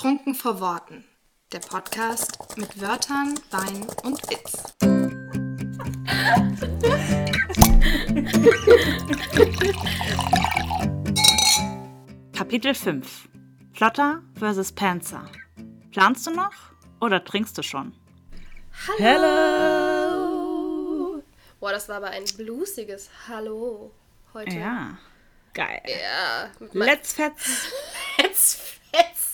Trunken vor Worten. Der Podcast mit Wörtern, Wein und Witz. Kapitel 5 Plotter vs. Panzer. Planst du noch oder trinkst du schon? Hallo! Boah, das war aber ein bluesiges Hallo heute. Ja, geil. Ja. Let's fetz. Let's fetz.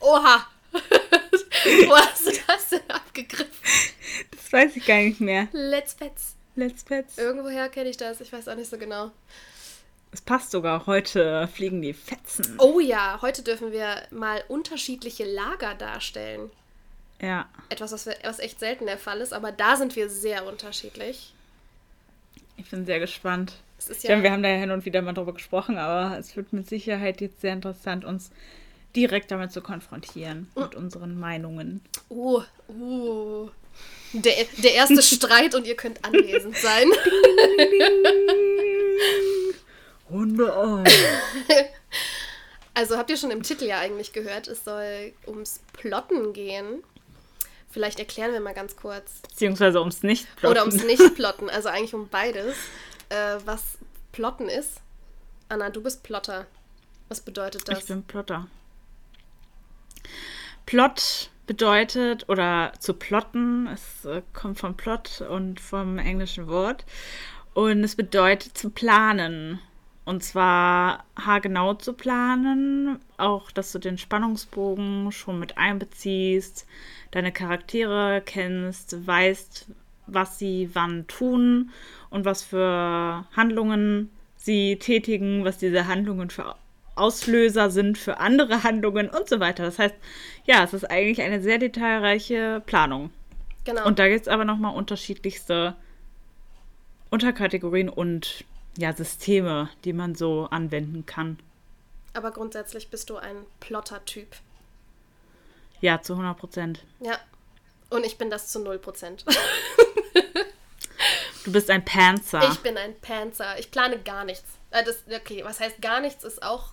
Oha. Wo hast du das denn abgegriffen? Das weiß ich gar nicht mehr. Let's fetz. Let's fetz. Irgendwoher kenne ich das, ich weiß auch nicht so genau. Es passt sogar, heute fliegen die Fetzen. Oh ja, heute dürfen wir mal unterschiedliche Lager darstellen. Ja. Etwas, was, wir, was echt selten der Fall ist, aber da sind wir sehr unterschiedlich. Ich bin sehr gespannt. Es ist Ich ja, meine, wir haben da ja hin und wieder mal drüber gesprochen, aber es wird mit Sicherheit jetzt sehr interessant, uns direkt damit zu konfrontieren, mit unseren Meinungen. uh, uh, der, der erste Streit und ihr könnt anwesend sein. Hunde oh. Also habt ihr schon im Titel ja eigentlich gehört, es soll ums Plotten gehen. Vielleicht erklären wir mal ganz kurz. Beziehungsweise ums nicht Oder ums Nicht-Plotten, also eigentlich um beides. Äh, was Plotten ist. Anna, du bist Plotter. Was bedeutet das? Ich bin Plotter. Plot bedeutet, oder zu plotten, es äh, kommt vom Plot und vom englischen Wort. Und es bedeutet zu planen. Und zwar haargenau zu planen, auch dass du den Spannungsbogen schon mit einbeziehst, deine Charaktere kennst, weißt, was sie wann tun und was für Handlungen sie tätigen, was diese Handlungen für Auslöser sind für andere Handlungen und so weiter. Das heißt, ja, es ist eigentlich eine sehr detailreiche Planung. genau. Und da gibt es aber nochmal unterschiedlichste Unterkategorien und ja, Systeme, die man so anwenden kann. Aber grundsätzlich bist du ein Plotter-Typ. Ja, zu 100 Prozent. Ja. Und ich bin das zu 0%. Du bist ein Panzer. Ich bin ein Panzer. Ich plane gar nichts. Äh, das, okay, was heißt gar nichts, ist auch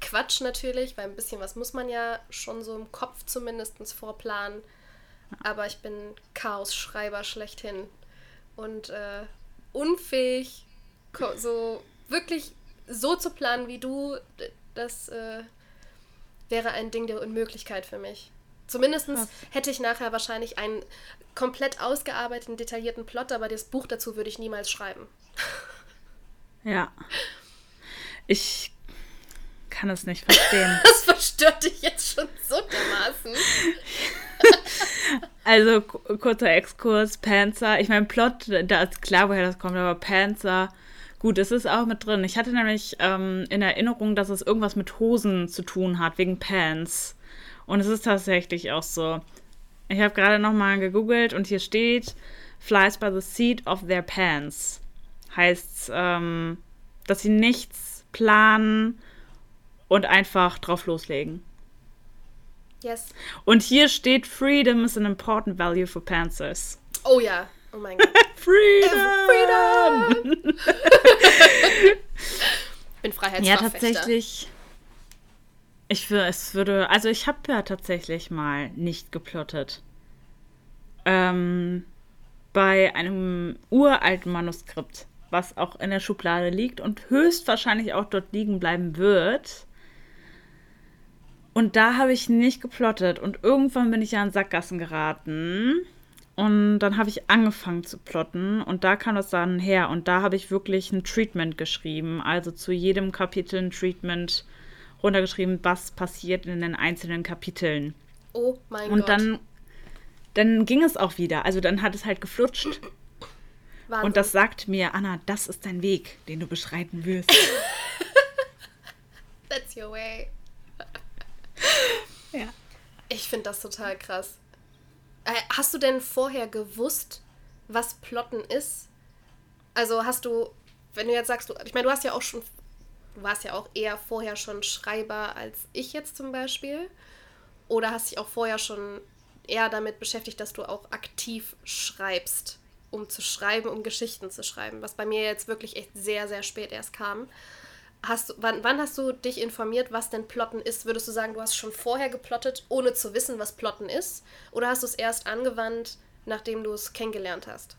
Quatsch natürlich, weil ein bisschen was muss man ja schon so im Kopf zumindest vorplanen. Aber ich bin Chaos-Schreiber schlechthin. Und äh, unfähig, so wirklich so zu planen wie du, das äh, wäre ein Ding der Unmöglichkeit für mich. Zumindest hätte ich nachher wahrscheinlich einen komplett ausgearbeiteten, detaillierten Plot, aber das Buch dazu würde ich niemals schreiben. Ja. Ich kann es nicht verstehen. Das verstört dich jetzt schon so dermaßen. Also, ku- kurzer Exkurs, Panzer. Ich meine, Plot, da ist klar, woher das kommt, aber Panzer. Gut, es ist auch mit drin. Ich hatte nämlich ähm, in Erinnerung, dass es irgendwas mit Hosen zu tun hat, wegen Pants. Und es ist tatsächlich auch so. Ich habe gerade nochmal gegoogelt und hier steht, flies by the seat of their pants. Heißt, ähm, dass sie nichts planen und einfach drauf loslegen. Yes. Und hier steht, Freedom is an important value for Panthers. Oh ja. Oh mein Gott. Freedom! Freedom! ich bin Ja, Freiheitsverfechter. tatsächlich. Ich würde, es würde, also ich habe ja tatsächlich mal nicht geplottet. Ähm, bei einem uralten Manuskript, was auch in der Schublade liegt und höchstwahrscheinlich auch dort liegen bleiben wird. Und da habe ich nicht geplottet und irgendwann bin ich ja in Sackgassen geraten. Und dann habe ich angefangen zu plotten und da kam das dann her und da habe ich wirklich ein Treatment geschrieben, also zu jedem Kapitel ein Treatment runtergeschrieben, was passiert in den einzelnen Kapiteln. Oh mein Und Gott. dann, dann ging es auch wieder, also dann hat es halt geflutscht Wahnsinn. und das sagt mir, Anna, das ist dein Weg, den du beschreiten wirst. That's your way. Ja. Ich finde das total krass. Äh, hast du denn vorher gewusst, was Plotten ist? Also hast du, wenn du jetzt sagst, du, ich meine, du hast ja auch schon, du warst ja auch eher vorher schon Schreiber als ich jetzt zum Beispiel. Oder hast dich auch vorher schon eher damit beschäftigt, dass du auch aktiv schreibst, um zu schreiben, um Geschichten zu schreiben, was bei mir jetzt wirklich echt sehr, sehr spät erst kam. Hast wann, wann hast du dich informiert, was denn Plotten ist? Würdest du sagen, du hast schon vorher geplottet, ohne zu wissen, was Plotten ist? Oder hast du es erst angewandt, nachdem du es kennengelernt hast?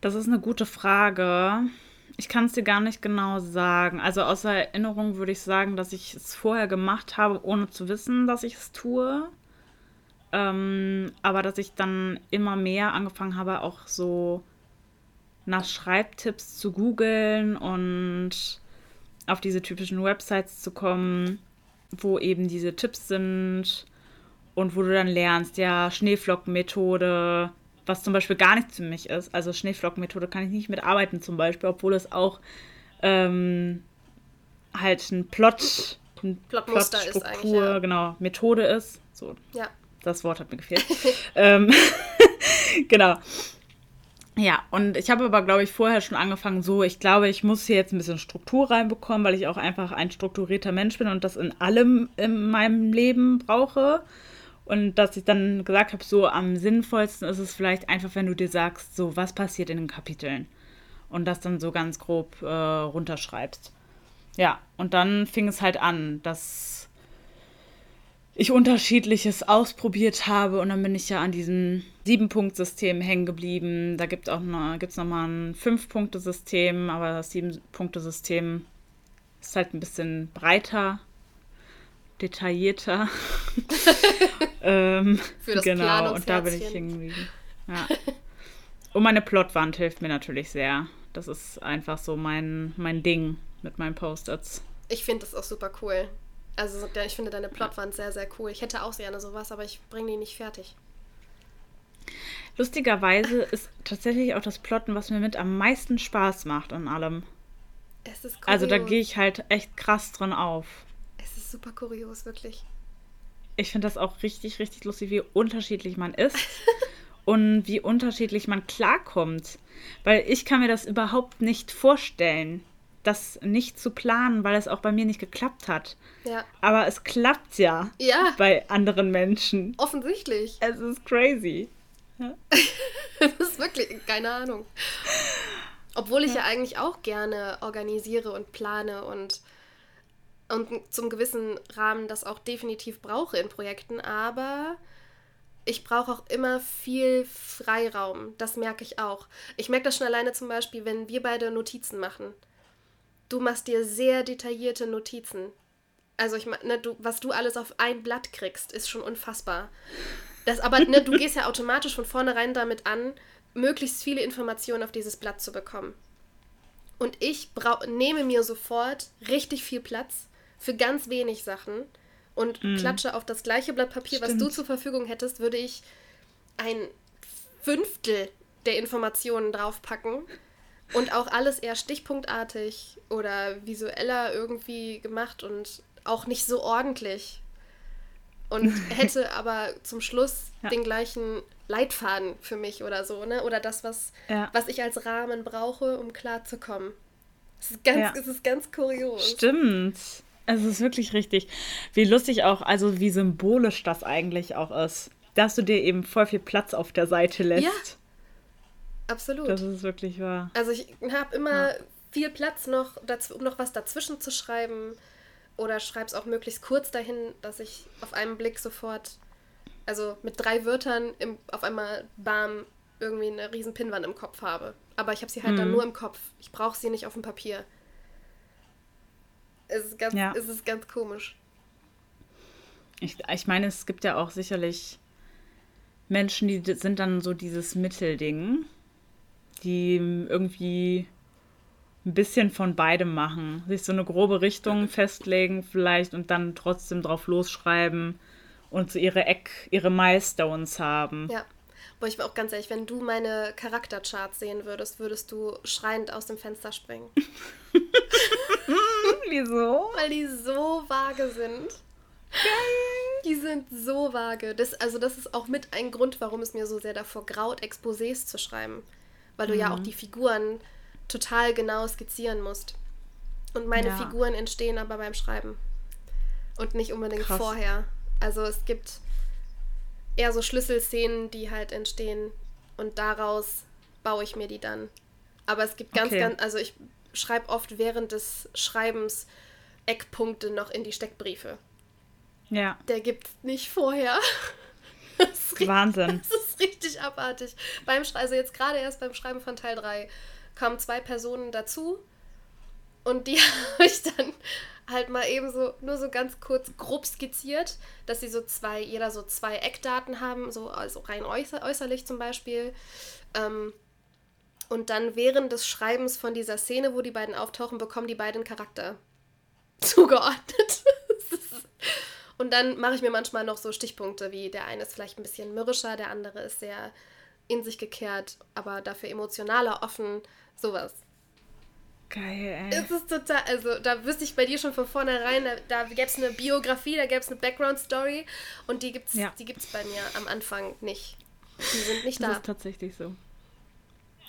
Das ist eine gute Frage. Ich kann es dir gar nicht genau sagen. Also aus Erinnerung würde ich sagen, dass ich es vorher gemacht habe, ohne zu wissen, dass ich es tue. Ähm, aber dass ich dann immer mehr angefangen habe, auch so nach Schreibtipps zu googeln und auf diese typischen Websites zu kommen, wo eben diese Tipps sind und wo du dann lernst, ja, Schneeflockenmethode, was zum Beispiel gar nichts für mich ist. Also Schneeflockenmethode kann ich nicht mitarbeiten zum Beispiel, obwohl es auch ähm, halt ein Plot, ein Plotmuster Plot ist eigentlich, ja. genau, Methode ist. So, ja. Das Wort hat mir gefehlt. ähm, genau. Ja, und ich habe aber, glaube ich, vorher schon angefangen, so, ich glaube, ich muss hier jetzt ein bisschen Struktur reinbekommen, weil ich auch einfach ein strukturierter Mensch bin und das in allem in meinem Leben brauche. Und dass ich dann gesagt habe, so am sinnvollsten ist es vielleicht einfach, wenn du dir sagst, so was passiert in den Kapiteln. Und das dann so ganz grob äh, runterschreibst. Ja, und dann fing es halt an, dass ich unterschiedliches ausprobiert habe und dann bin ich ja an diesem Sieben-Punkt-System hängen geblieben. Da gibt es auch noch, gibt's noch mal ein Fünf-Punkte-System, aber das Sieben-Punkte-System ist halt ein bisschen breiter detaillierter. ähm, Für das genau, und da bin ich irgendwie. Ja. Und meine Plotwand hilft mir natürlich sehr. Das ist einfach so mein, mein Ding mit meinen Post-its. Ich finde das auch super cool. Also ich finde deine Plotwand sehr, sehr cool. Ich hätte auch gerne sowas, aber ich bringe die nicht fertig. Lustigerweise ist tatsächlich auch das Plotten, was mir mit am meisten Spaß macht an allem. Es ist cool. Also da gehe ich halt echt krass dran auf super kurios, wirklich. Ich finde das auch richtig, richtig lustig, wie unterschiedlich man ist und wie unterschiedlich man klarkommt. Weil ich kann mir das überhaupt nicht vorstellen, das nicht zu planen, weil es auch bei mir nicht geklappt hat. Ja. Aber es klappt ja, ja. bei anderen Menschen. Offensichtlich. Es ist crazy. Ja. das ist wirklich, keine Ahnung. Obwohl ich ja. ja eigentlich auch gerne organisiere und plane und und zum gewissen Rahmen das auch definitiv brauche in Projekten, aber ich brauche auch immer viel Freiraum. Das merke ich auch. Ich merke das schon alleine zum Beispiel, wenn wir beide Notizen machen. Du machst dir sehr detaillierte Notizen. Also ich meine, ne, du, was du alles auf ein Blatt kriegst, ist schon unfassbar. Das, aber ne, du gehst ja automatisch von vornherein damit an, möglichst viele Informationen auf dieses Blatt zu bekommen. Und ich nehme mir sofort richtig viel Platz für ganz wenig Sachen und mhm. klatsche auf das gleiche Blatt Papier, Stimmt. was du zur Verfügung hättest, würde ich ein Fünftel der Informationen draufpacken und auch alles eher stichpunktartig oder visueller irgendwie gemacht und auch nicht so ordentlich. Und hätte aber zum Schluss ja. den gleichen Leitfaden für mich oder so, ne? Oder das, was, ja. was ich als Rahmen brauche, um klarzukommen. Es ist ganz, ja. es ist ganz kurios. Stimmt. Es ist wirklich richtig. Wie lustig auch, also wie symbolisch das eigentlich auch ist. Dass du dir eben voll viel Platz auf der Seite lässt. Absolut. Das ist wirklich wahr. Also ich habe immer ja. viel Platz noch, um noch was dazwischen zu schreiben. Oder schreibe es auch möglichst kurz dahin, dass ich auf einen Blick sofort, also mit drei Wörtern im, auf einmal bam irgendwie eine riesen Pinnwand im Kopf habe. Aber ich habe sie halt mhm. dann nur im Kopf. Ich brauche sie nicht auf dem Papier. Es ist ganz, ja. es ist ganz komisch. Ich, ich meine, es gibt ja auch sicherlich Menschen, die sind dann so dieses Mittelding, die irgendwie ein bisschen von beidem machen. Sich so eine grobe Richtung festlegen vielleicht und dann trotzdem drauf losschreiben und so ihre Eck, ihre Milestones haben. Ja. Aber ich bin auch ganz ehrlich, wenn du meine Charaktercharts sehen würdest, würdest du schreiend aus dem Fenster springen. Wieso? Weil die so vage sind. Geil. Die sind so vage. Das, also das ist auch mit ein Grund, warum es mir so sehr davor graut, Exposés zu schreiben. Weil du mhm. ja auch die Figuren total genau skizzieren musst. Und meine ja. Figuren entstehen aber beim Schreiben. Und nicht unbedingt Krass. vorher. Also es gibt eher so Schlüsselszenen, die halt entstehen. Und daraus baue ich mir die dann. Aber es gibt ganz, okay. ganz, also ich schreibe oft während des Schreibens Eckpunkte noch in die Steckbriefe. Ja. Der gibt nicht vorher. Wahnsinn. Das ist richtig abartig. Beim, also jetzt gerade erst beim Schreiben von Teil 3 kamen zwei Personen dazu und die habe ich dann halt mal eben so, nur so ganz kurz grob skizziert, dass sie so zwei, jeder so zwei Eckdaten haben, so also rein äußer, äußerlich zum Beispiel. Ähm, und dann während des Schreibens von dieser Szene, wo die beiden auftauchen, bekommen die beiden Charakter zugeordnet. Und dann mache ich mir manchmal noch so Stichpunkte, wie der eine ist vielleicht ein bisschen mürrischer, der andere ist sehr in sich gekehrt, aber dafür emotionaler, offen, sowas. Geil, ey. Es ist total, also da wüsste ich bei dir schon von vornherein, da, da gäbe es eine Biografie, da gäbe es eine Background-Story und die gibt es Ja. die gibt's bei mir am Anfang nicht. Die sind nicht Das da. ist tatsächlich so.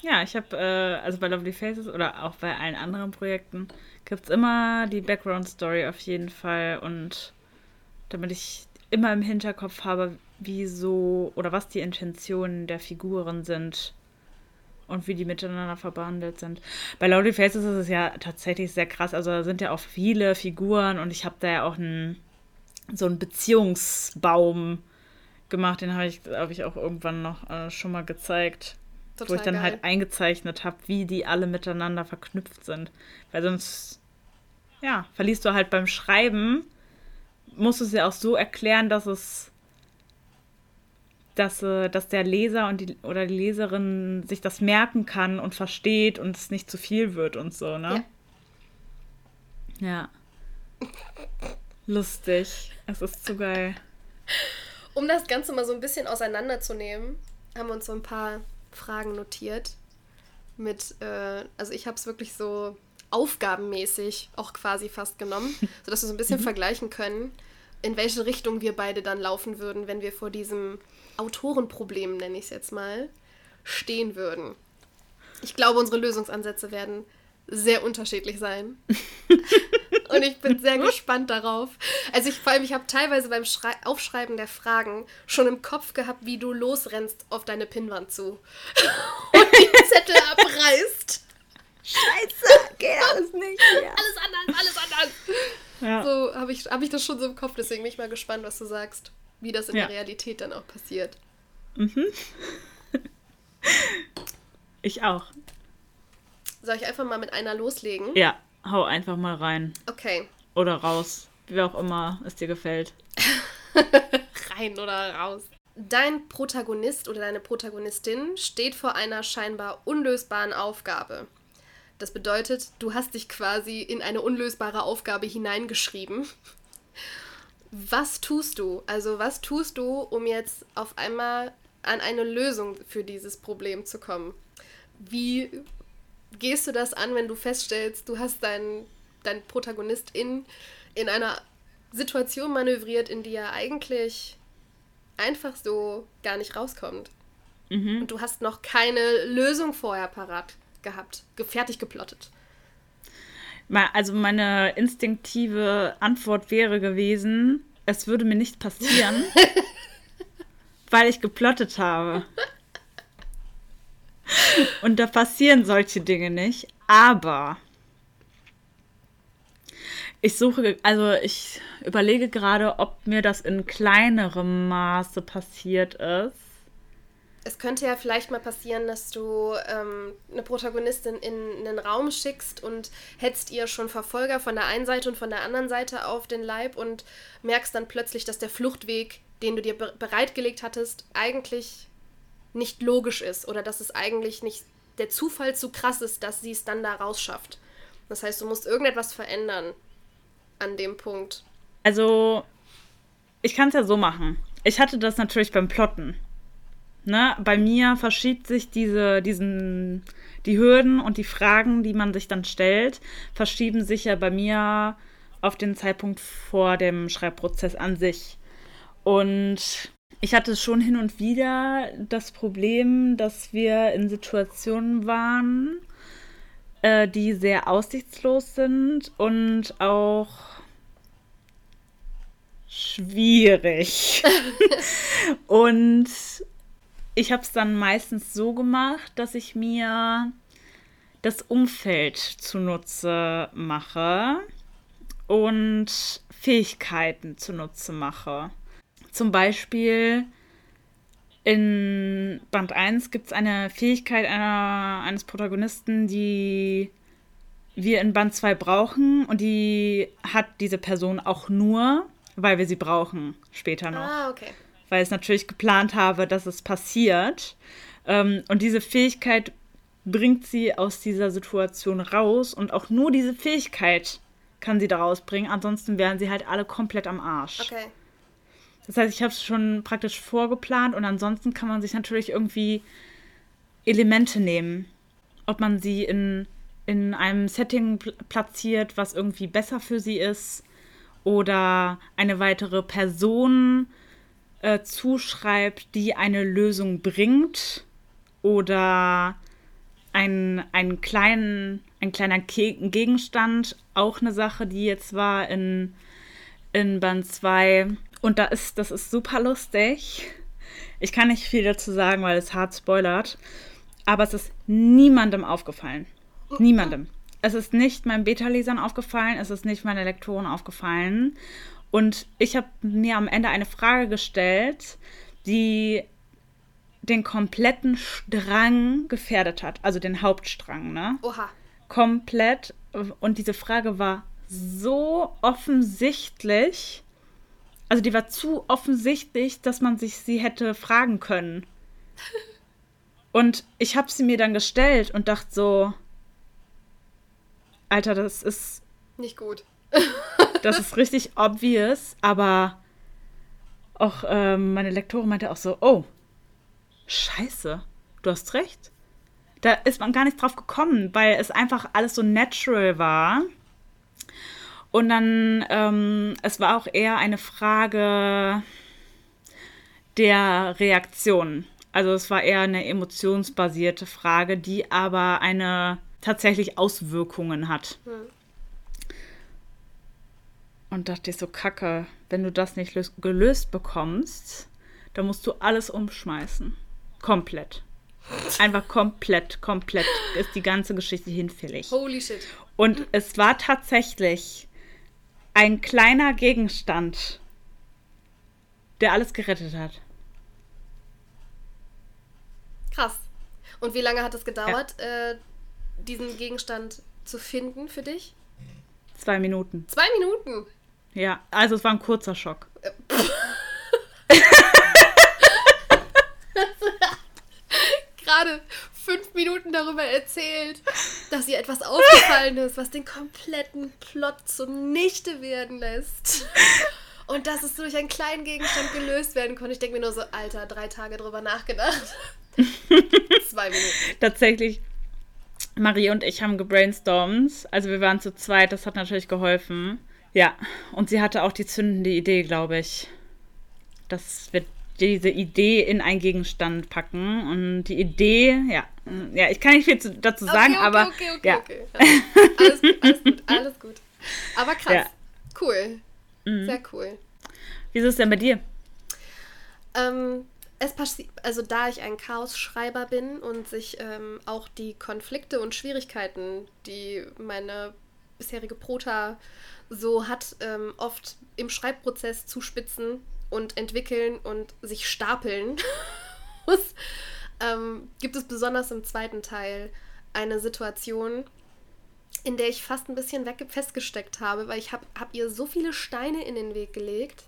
Ja, ich habe, äh, also bei Lovely Faces oder auch bei allen anderen Projekten, gibt es immer die Background-Story auf jeden Fall. Und damit ich immer im Hinterkopf habe, wie so oder was die Intentionen der Figuren sind und wie die miteinander verbandelt sind. Bei Lovely Faces ist es ja tatsächlich sehr krass. Also da sind ja auch viele Figuren und ich habe da ja auch einen, so einen Beziehungsbaum gemacht. Den habe ich, glaube ich, auch irgendwann noch äh, schon mal gezeigt. Total wo ich dann geil. halt eingezeichnet habe, wie die alle miteinander verknüpft sind. Weil sonst, ja, verliest du halt beim Schreiben, musst du es ja auch so erklären, dass es, dass, äh, dass der Leser und die, oder die Leserin sich das merken kann und versteht und es nicht zu viel wird und so, ne? Ja. Lustig. Es ist zu geil. Um das Ganze mal so ein bisschen auseinanderzunehmen, haben wir uns so ein paar Fragen notiert. Mit, äh, also ich habe es wirklich so aufgabenmäßig auch quasi fast genommen, sodass wir so ein bisschen vergleichen können, in welche Richtung wir beide dann laufen würden, wenn wir vor diesem Autorenproblem, nenne ich es jetzt mal, stehen würden. Ich glaube, unsere Lösungsansätze werden sehr unterschiedlich sein. Und ich bin sehr gespannt darauf. Also ich vor allem, ich habe teilweise beim Schrei Aufschreiben der Fragen schon im Kopf gehabt, wie du losrennst auf deine Pinnwand zu. Und die Zettel abreißt. Nicht mehr. Alles anders, alles anders. Ja. So habe ich, hab ich das schon so im Kopf, deswegen bin ich mal gespannt, was du sagst. Wie das in Ja. der Realität dann auch passiert. Ich auch. Soll ich einfach mal mit einer loslegen? Ja, hau einfach mal rein. Okay. Oder raus. Wie auch immer es dir gefällt. rein oder raus. Dein Protagonist oder deine Protagonistin steht vor einer scheinbar unlösbaren Aufgabe. Das bedeutet, du hast dich quasi in eine unlösbare Aufgabe hineingeschrieben. Was tust du? Also was tust du, um jetzt auf einmal an eine Lösung für dieses Problem zu kommen? Wie gehst du das an, wenn du feststellst, du hast deinen dein Protagonist in, in einer Situation manövriert, in die er eigentlich einfach so gar nicht rauskommt. Und du hast noch keine Lösung vorher parat gehabt, ge- fertig geplottet. Also meine instinktive Antwort wäre gewesen, es würde mir nicht passieren, weil ich geplottet habe. Und da passieren solche Dinge nicht. Aber ich suche, also ich überlege gerade, ob mir das in kleinerem Maße passiert ist. Es könnte ja vielleicht mal passieren, dass du ähm, eine Protagonistin in einen Raum schickst und hetzt ihr schon Verfolger von der einen Seite und von der anderen Seite auf den Leib und merkst dann plötzlich, dass der Fluchtweg, den du dir be bereitgelegt hattest, eigentlich nicht logisch ist oder dass es eigentlich nicht der Zufall zu krass ist, dass sie es dann da rausschafft. Das heißt, du musst irgendetwas verändern an dem Punkt. Also, ich kann es ja so machen. Ich hatte das natürlich beim Plotten. Ne? Bei mir verschiebt sich diese, diesen, die Hürden und die Fragen, die man sich dann stellt, verschieben sich ja bei mir auf den Zeitpunkt vor dem Schreibprozess an sich. Und ich hatte schon hin und wieder das Problem, dass wir in Situationen waren, äh, die sehr aussichtslos sind und auch schwierig. und ich habe es dann meistens so gemacht, dass ich mir das Umfeld zunutze mache und Fähigkeiten zunutze mache. Zum Beispiel in Band 1 gibt es eine Fähigkeit einer, eines Protagonisten, die wir in Band 2 brauchen und die hat diese Person auch nur, weil wir sie brauchen später noch. Ah, okay. Weil ich es natürlich geplant habe, dass es passiert. Ähm, und diese Fähigkeit bringt sie aus dieser Situation raus und auch nur diese Fähigkeit kann sie da rausbringen. Ansonsten wären sie halt alle komplett am Arsch. Okay. Das heißt, ich habe es schon praktisch vorgeplant und ansonsten kann man sich natürlich irgendwie Elemente nehmen. Ob man sie in, in einem Setting pl platziert, was irgendwie besser für sie ist, oder eine weitere Person äh, zuschreibt, die eine Lösung bringt, oder ein, einen kleinen, ein kleiner Ke Gegenstand, auch eine Sache, die jetzt war in, in Band 2, und da ist, das ist super lustig. Ich kann nicht viel dazu sagen, weil es hart spoilert. Aber es ist niemandem aufgefallen. Niemandem. Es ist nicht meinen Beta-Lesern aufgefallen, es ist nicht meinen Lektoren aufgefallen. Und ich habe mir am Ende eine Frage gestellt, die den kompletten Strang gefährdet hat. Also den Hauptstrang, ne? Oha. Komplett. Und diese Frage war so offensichtlich also die war zu offensichtlich, dass man sich sie hätte fragen können. Und ich habe sie mir dann gestellt und dachte so, Alter, das ist nicht gut. das ist richtig obvious, aber auch ähm, meine Lektorin meinte auch so, oh, scheiße, du hast recht. Da ist man gar nicht drauf gekommen, weil es einfach alles so natural war. Und dann, ähm, es war auch eher eine Frage der Reaktion. Also es war eher eine emotionsbasierte Frage, die aber eine tatsächlich Auswirkungen hat. Hm. Und dachte ich so, Kacke, wenn du das nicht gelöst bekommst, dann musst du alles umschmeißen. Komplett. Einfach komplett, komplett ist die ganze Geschichte hinfällig. Holy shit. Und es war tatsächlich ein kleiner Gegenstand, der alles gerettet hat. Krass. Und wie lange hat es gedauert, ja. äh, diesen Gegenstand zu finden für dich? Zwei Minuten. Zwei Minuten? Ja, also es war ein kurzer Schock. Gerade fünf Minuten darüber erzählt, dass ihr etwas aufgefallen ist, was den kompletten Plot zunichte werden lässt. Und dass es durch einen kleinen Gegenstand gelöst werden konnte. Ich denke mir nur so, Alter, drei Tage drüber nachgedacht. Zwei Minuten. Tatsächlich, Marie und ich haben gebrainstormt. Also wir waren zu zweit, das hat natürlich geholfen. Ja, und sie hatte auch die zündende Idee, glaube ich. Das wird diese Idee in einen Gegenstand packen. Und die Idee, ja, ja, ich kann nicht viel dazu sagen, okay, okay, aber. Okay, okay, ja. okay. Alles gut, alles gut, alles gut. Aber krass. Ja. Cool. Mhm. Sehr cool. Wie ist es denn bei dir? Ähm, es passiert, also da ich ein Chaos-Schreiber bin und sich ähm, auch die Konflikte und Schwierigkeiten, die meine bisherige Prota so hat, ähm, oft im Schreibprozess zuspitzen und entwickeln und sich stapeln muss, ähm, gibt es besonders im zweiten Teil eine Situation, in der ich fast ein bisschen weg festgesteckt habe, weil ich habe hab ihr so viele Steine in den Weg gelegt,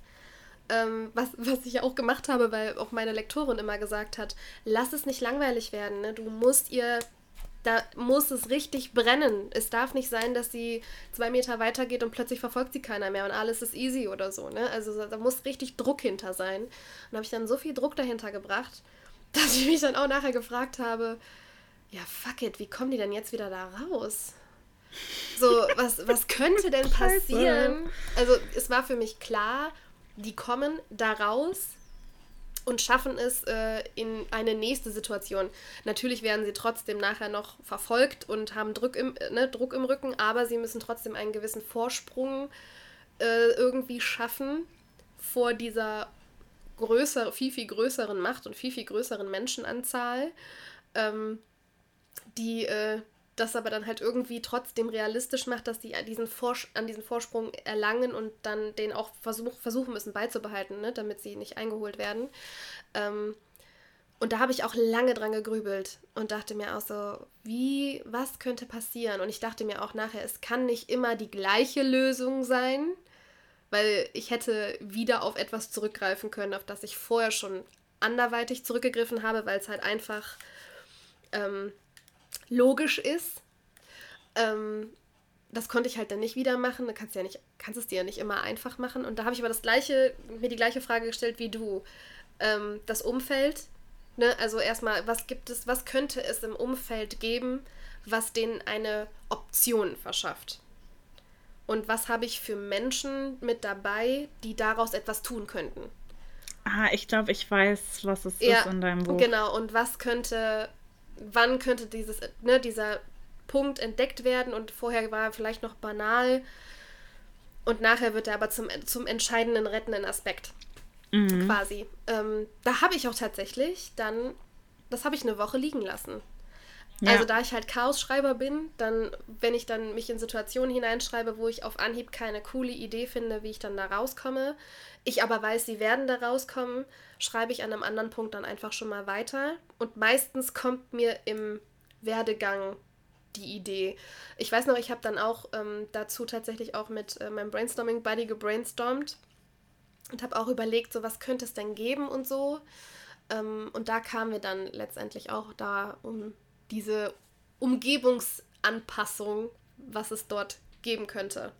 ähm, was, was ich auch gemacht habe, weil auch meine Lektorin immer gesagt hat, lass es nicht langweilig werden, ne? du musst ihr da muss es richtig brennen. Es darf nicht sein, dass sie zwei Meter weiter geht und plötzlich verfolgt sie keiner mehr und alles ist easy oder so. Ne? Also da muss richtig Druck hinter sein. Und da habe ich dann so viel Druck dahinter gebracht, dass ich mich dann auch nachher gefragt habe, ja, fuck it, wie kommen die denn jetzt wieder da raus? So, was, was könnte denn passieren? Also es war für mich klar, die kommen da raus und schaffen es äh, in eine nächste Situation. Natürlich werden sie trotzdem nachher noch verfolgt und haben Druck im, äh, ne, Druck im Rücken, aber sie müssen trotzdem einen gewissen Vorsprung äh, irgendwie schaffen vor dieser größer, viel, viel größeren Macht und viel, viel größeren Menschenanzahl, ähm, die äh, das aber dann halt irgendwie trotzdem realistisch macht, dass die diesen an diesen Vorsprung erlangen und dann den auch versuch, versuchen müssen beizubehalten, ne, damit sie nicht eingeholt werden. Ähm, und da habe ich auch lange dran gegrübelt und dachte mir auch so, wie, was könnte passieren? Und ich dachte mir auch nachher, es kann nicht immer die gleiche Lösung sein, weil ich hätte wieder auf etwas zurückgreifen können, auf das ich vorher schon anderweitig zurückgegriffen habe, weil es halt einfach ähm, logisch ist. Ähm, das konnte ich halt dann nicht wieder machen. Da kannst du ja nicht, kannst es dir ja nicht immer einfach machen. Und da habe ich aber das gleiche, mir die gleiche Frage gestellt wie du. Ähm, das Umfeld, ne? Also erstmal, was gibt es, was könnte es im Umfeld geben, was denen eine Option verschafft? Und was habe ich für Menschen mit dabei, die daraus etwas tun könnten? Ah, ich glaube, ich weiß, was es ja, ist in deinem Buch. Genau, und was könnte wann könnte dieses, ne, dieser Punkt entdeckt werden und vorher war er vielleicht noch banal und nachher wird er aber zum, zum entscheidenden rettenden Aspekt. Mhm. Quasi. Ähm, da habe ich auch tatsächlich dann, das habe ich eine Woche liegen lassen. Ja. Also da ich halt Chaos-Schreiber bin, dann, wenn ich dann mich in Situationen hineinschreibe, wo ich auf Anhieb keine coole Idee finde, wie ich dann da rauskomme, ich aber weiß, sie werden da rauskommen, schreibe ich an einem anderen Punkt dann einfach schon mal weiter. Und meistens kommt mir im Werdegang die Idee. Ich weiß noch, ich habe dann auch ähm, dazu tatsächlich auch mit äh, meinem Brainstorming-Buddy gebrainstormt und habe auch überlegt, so was könnte es denn geben und so. Ähm, und da kamen wir dann letztendlich auch da um diese Umgebungsanpassung, was es dort geben könnte.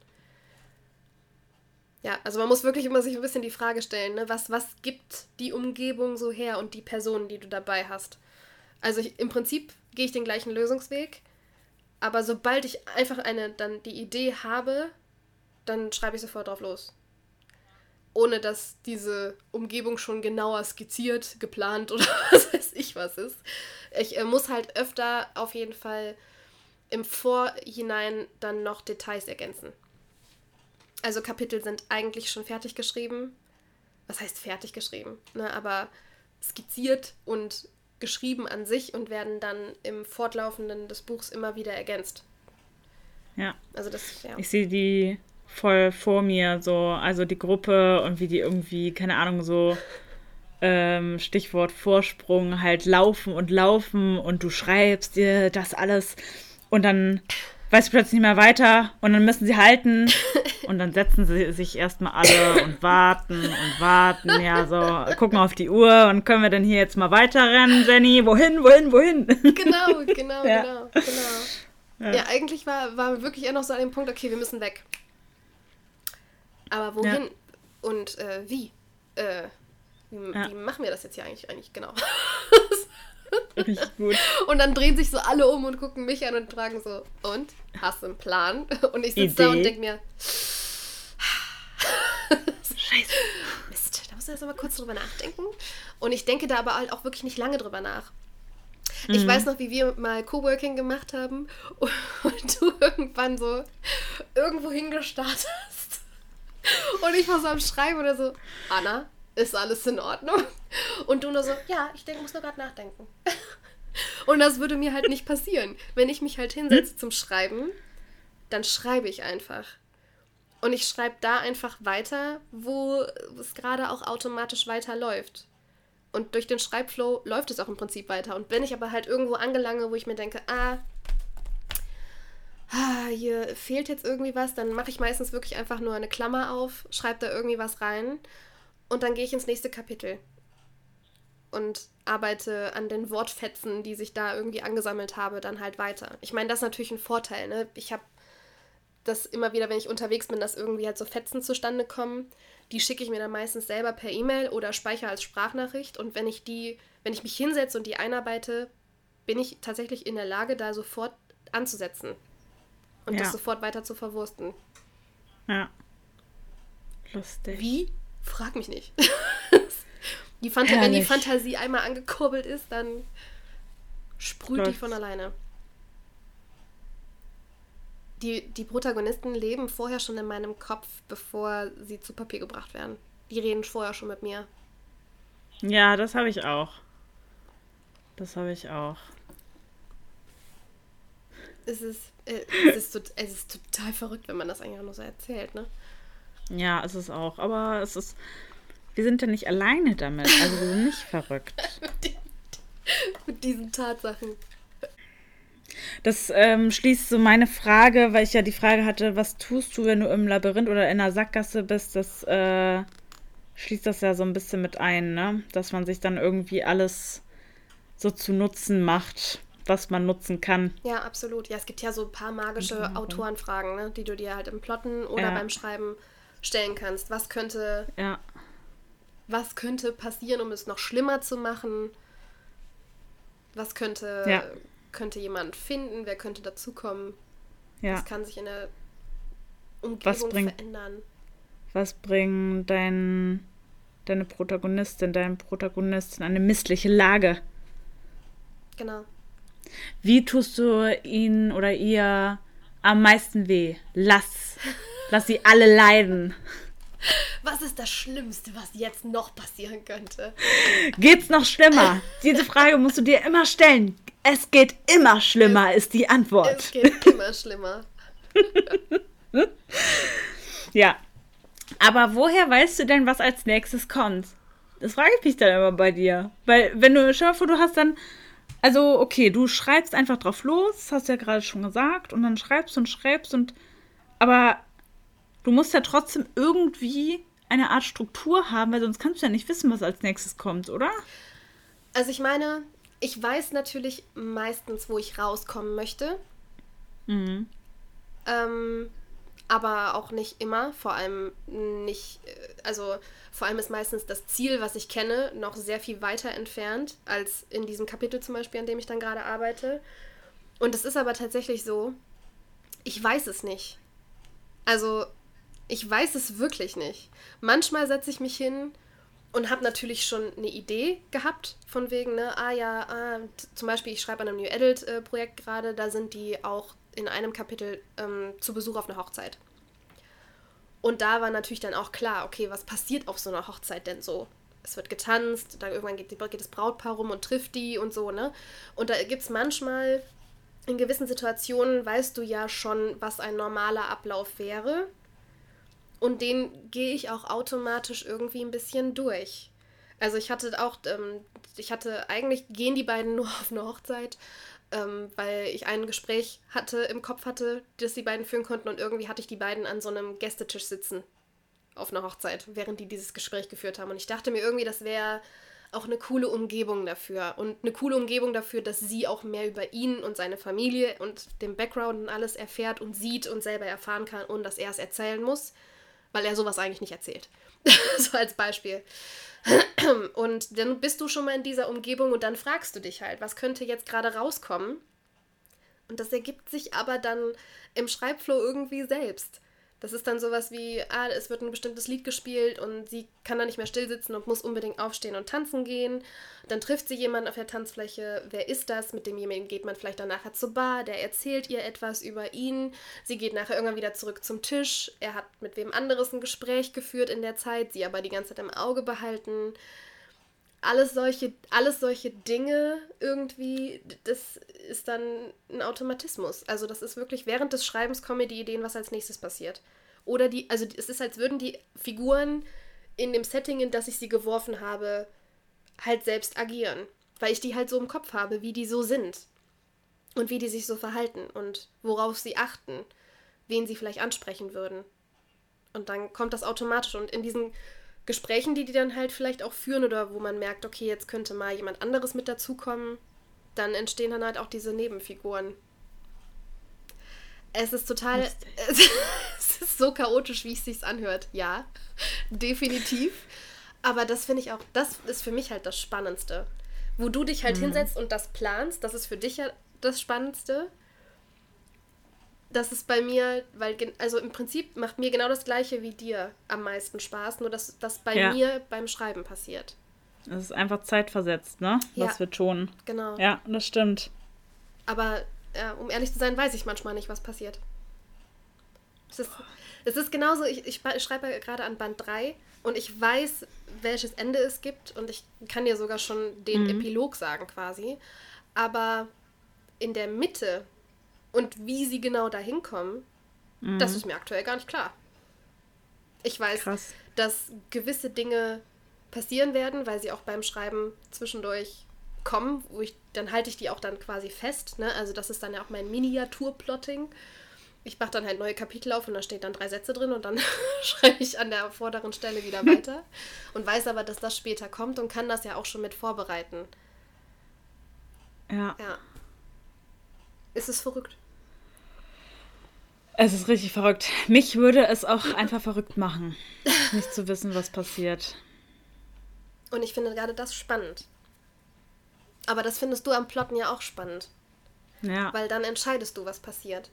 Ja, also man muss wirklich immer sich ein bisschen die Frage stellen, ne? was, was gibt die Umgebung so her und die Personen, die du dabei hast. Also ich, im Prinzip gehe ich den gleichen Lösungsweg, aber sobald ich einfach eine dann die Idee habe, dann schreibe ich sofort drauf los. Ohne dass diese Umgebung schon genauer skizziert, geplant oder was weiß ich was ist. Ich äh, muss halt öfter auf jeden Fall im Vorhinein dann noch Details ergänzen. Also Kapitel sind eigentlich schon fertig geschrieben. Was heißt fertig geschrieben? Ne, aber skizziert und geschrieben an sich und werden dann im Fortlaufenden des Buchs immer wieder ergänzt. Ja. Also das, ja. Ich sehe die voll vor mir, so, also die Gruppe und wie die irgendwie, keine Ahnung, so ähm, Stichwort Vorsprung, halt laufen und laufen und du schreibst dir das alles und dann weißt du plötzlich nicht mehr weiter und dann müssen sie halten und dann setzen sie sich erstmal alle und warten und warten, ja, so, gucken auf die Uhr und können wir denn hier jetzt mal weiterrennen, Jenny? Wohin, wohin, wohin? Genau, genau, ja. genau, genau. Ja. ja, eigentlich war, war wirklich eher noch so an dem Punkt, okay, wir müssen weg. Aber wohin ja. und äh, wie? Äh, wie, wie, machen wir das jetzt hier eigentlich, eigentlich genau? Richtig gut. Und dann drehen sich so alle um und gucken mich an und fragen so, und? Hast du einen Plan? Und ich sitze da und denke mir, Scheiße. Mist, da musst du jetzt aber kurz drüber nachdenken. Und ich denke da aber halt auch wirklich nicht lange drüber nach. Mhm. Ich weiß noch, wie wir mal Coworking gemacht haben und du irgendwann so irgendwo hingestartet hast. Und ich war so am Schreiben oder so, Anna, ist alles in Ordnung? Und du nur so, ja, ich denk, muss nur gerade nachdenken. Und das würde mir halt nicht passieren. Wenn ich mich halt hinsetze zum Schreiben, dann schreibe ich einfach. Und ich schreibe da einfach weiter, wo es gerade auch automatisch weiterläuft. Und durch den Schreibflow läuft es auch im Prinzip weiter. Und wenn ich aber halt irgendwo angelange, wo ich mir denke, ah hier fehlt jetzt irgendwie was, dann mache ich meistens wirklich einfach nur eine Klammer auf, schreibe da irgendwie was rein und dann gehe ich ins nächste Kapitel und arbeite an den Wortfetzen, die sich da irgendwie angesammelt habe, dann halt weiter. Ich meine, das ist natürlich ein Vorteil. Ne? Ich habe das immer wieder, wenn ich unterwegs bin, dass irgendwie halt so Fetzen zustande kommen. Die schicke ich mir dann meistens selber per E-Mail oder speichere als Sprachnachricht. Und wenn ich die, wenn ich mich hinsetze und die einarbeite, bin ich tatsächlich in der Lage, da sofort anzusetzen und ja. das sofort weiter zu verwursten. Ja. Lustig. Wie? Frag mich nicht. die Fanta wenn die Fantasie einmal angekurbelt ist, dann sprüht Läuft. die von alleine. Die, die Protagonisten leben vorher schon in meinem Kopf, bevor sie zu Papier gebracht werden. Die reden vorher schon mit mir. Ja, das habe ich auch. Das habe ich auch. Es ist, äh, es, ist, es ist total verrückt, wenn man das eigentlich nur so erzählt, ne? Ja, es ist auch. Aber es ist. Wir sind ja nicht alleine damit. Also wir sind nicht verrückt. Mit diesen Tatsachen. Das ähm, schließt so meine Frage, weil ich ja die Frage hatte, was tust du, wenn du im Labyrinth oder in der Sackgasse bist? Das äh, schließt das ja so ein bisschen mit ein, ne? Dass man sich dann irgendwie alles so zu Nutzen macht, was man nutzen kann. Ja, absolut. Ja, es gibt ja so ein paar magische mhm. Autorenfragen, ne? die du dir halt im Plotten oder ja. beim Schreiben stellen kannst. Was könnte, ja. was könnte passieren, um es noch schlimmer zu machen? Was könnte, ja. könnte jemand finden? Wer könnte dazukommen? Ja. Was kann sich in der Umgebung bringt, verändern? Was bringt dein, deine Protagonistin, dein Protagonist in eine missliche Lage? Genau. Wie tust du ihn oder ihr am meisten weh? Lass. Lass sie alle leiden. Was ist das Schlimmste, was jetzt noch passieren könnte? Geht's noch schlimmer? Diese Frage musst du dir immer stellen. Es geht immer schlimmer, es, ist die Antwort. Es geht immer schlimmer. ja. Aber woher weißt du denn, was als nächstes kommt? Das frage ich mich dann immer bei dir. Weil, wenn du, dir vor, du hast dann also, okay, du schreibst einfach drauf los, hast ja gerade schon gesagt, und dann schreibst und schreibst und. Aber du musst ja trotzdem irgendwie eine Art Struktur haben, weil sonst kannst du ja nicht wissen, was als nächstes kommt, oder? Also, ich meine, ich weiß natürlich meistens, wo ich rauskommen möchte. Mhm. Ähm, aber auch nicht immer, vor allem nicht, äh, also vor allem ist meistens das Ziel, was ich kenne, noch sehr viel weiter entfernt als in diesem Kapitel zum Beispiel, an dem ich dann gerade arbeite. Und es ist aber tatsächlich so, ich weiß es nicht. Also ich weiß es wirklich nicht. Manchmal setze ich mich hin und habe natürlich schon eine Idee gehabt, von wegen, ne, ah ja, ah, zum Beispiel, ich schreibe an einem New Edit-Projekt äh, gerade, da sind die auch in einem Kapitel ähm, zu Besuch auf einer Hochzeit. Und da war natürlich dann auch klar, okay, was passiert auf so einer Hochzeit denn so? Es wird getanzt, dann irgendwann geht, geht das Brautpaar rum und trifft die und so, ne? Und da gibt es manchmal, in gewissen Situationen weißt du ja schon, was ein normaler Ablauf wäre. Und den gehe ich auch automatisch irgendwie ein bisschen durch. Also ich hatte auch, ähm, ich hatte, eigentlich gehen die beiden nur auf eine Hochzeit ähm, weil ich ein Gespräch hatte, im Kopf hatte, das die beiden führen konnten und irgendwie hatte ich die beiden an so einem Gästetisch sitzen auf einer Hochzeit, während die dieses Gespräch geführt haben. Und ich dachte mir irgendwie, das wäre auch eine coole Umgebung dafür und eine coole Umgebung dafür, dass sie auch mehr über ihn und seine Familie und den Background und alles erfährt und sieht und selber erfahren kann und dass er es erzählen muss, weil er sowas eigentlich nicht erzählt. so als Beispiel. Und dann bist du schon mal in dieser Umgebung und dann fragst du dich halt, was könnte jetzt gerade rauskommen? Und das ergibt sich aber dann im Schreibflow irgendwie selbst. Das ist dann sowas wie, ah, es wird ein bestimmtes Lied gespielt und sie kann da nicht mehr still sitzen und muss unbedingt aufstehen und tanzen gehen. Dann trifft sie jemanden auf der Tanzfläche. Wer ist das? Mit demjenigen geht man vielleicht dann nachher zur Bar. Der erzählt ihr etwas über ihn. Sie geht nachher irgendwann wieder zurück zum Tisch. Er hat mit wem anderes ein Gespräch geführt in der Zeit, sie aber die ganze Zeit im Auge behalten alles solche, alles solche Dinge irgendwie, das ist dann ein Automatismus. Also das ist wirklich während des Schreibens kommen die Ideen, was als nächstes passiert. Oder die, also es ist, als würden die Figuren in dem Setting, in das ich sie geworfen habe, halt selbst agieren. Weil ich die halt so im Kopf habe, wie die so sind. Und wie die sich so verhalten und worauf sie achten, wen sie vielleicht ansprechen würden. Und dann kommt das automatisch. Und in diesen Gesprächen, die die dann halt vielleicht auch führen oder wo man merkt, okay, jetzt könnte mal jemand anderes mit dazukommen, dann entstehen dann halt auch diese Nebenfiguren. Es ist total. Es, ist so chaotisch, wie es sich anhört. Ja, definitiv. Aber das finde ich auch, das ist für mich halt das Spannendste. Wo du dich halt mhm. hinsetzt und das planst, das ist für dich ja das Spannendste das ist bei mir, weil, also im Prinzip macht mir genau das gleiche wie dir am meisten Spaß, nur dass das bei ja. mir beim Schreiben passiert. Es ist einfach zeitversetzt, ne? Ja. Das wird schon. Genau. Ja, das stimmt. Aber ja, um ehrlich zu sein, weiß ich manchmal nicht, was passiert. Es ist, es ist genauso, ich, ich schreibe gerade an Band 3 und ich weiß, welches Ende es gibt und ich kann dir sogar schon den mhm. Epilog sagen quasi. Aber in der Mitte Und wie sie genau dahin kommen, Mhm. das ist mir aktuell gar nicht klar. Ich weiß, Krass. dass gewisse Dinge passieren werden, weil sie auch beim Schreiben zwischendurch kommen, wo ich, dann halte ich die auch dann quasi fest. Ne? Also das ist dann ja auch mein Miniaturplotting. Ich mache dann halt neue Kapitel auf und da steht dann drei Sätze drin und dann schreibe ich an der vorderen Stelle wieder weiter und weiß aber, dass das später kommt und kann das ja auch schon mit vorbereiten. Ja. Ja. Ist es verrückt? Es ist richtig verrückt. Mich würde es auch einfach verrückt machen, nicht zu wissen, was passiert. Und ich finde gerade das spannend. Aber das findest du am Plotten ja auch spannend, Ja. weil dann entscheidest du, was passiert.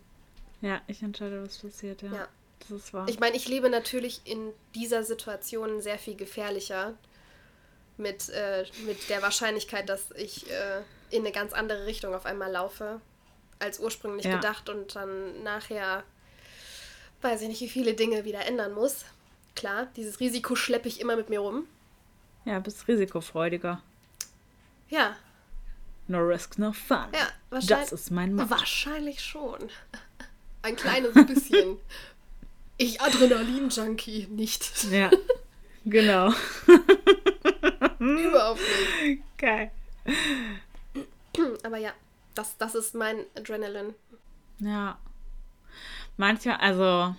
Ja, ich entscheide, was passiert, ja. Ja. Das ist wahr. Ich meine, ich lebe natürlich in dieser Situation sehr viel gefährlicher mit, äh, mit der Wahrscheinlichkeit, dass ich äh, in eine ganz andere Richtung auf einmal laufe, als ursprünglich Ja. gedacht und dann nachher weiß ich nicht, wie viele Dinge wieder ändern muss. Klar, dieses Risiko schleppe ich immer mit mir rum. ja, bist risikofreudiger. Ja, No risk, no fun. ja, wahrscheinlich. Das ist mein Motto. Wahrscheinlich schon. Ein kleines bisschen. Ich Adrenalin-Junkie nicht. Ja, genau. Überhaupt nicht. Geil. Aber ja, das, das ist mein Adrenalin. Ja. Manchmal, also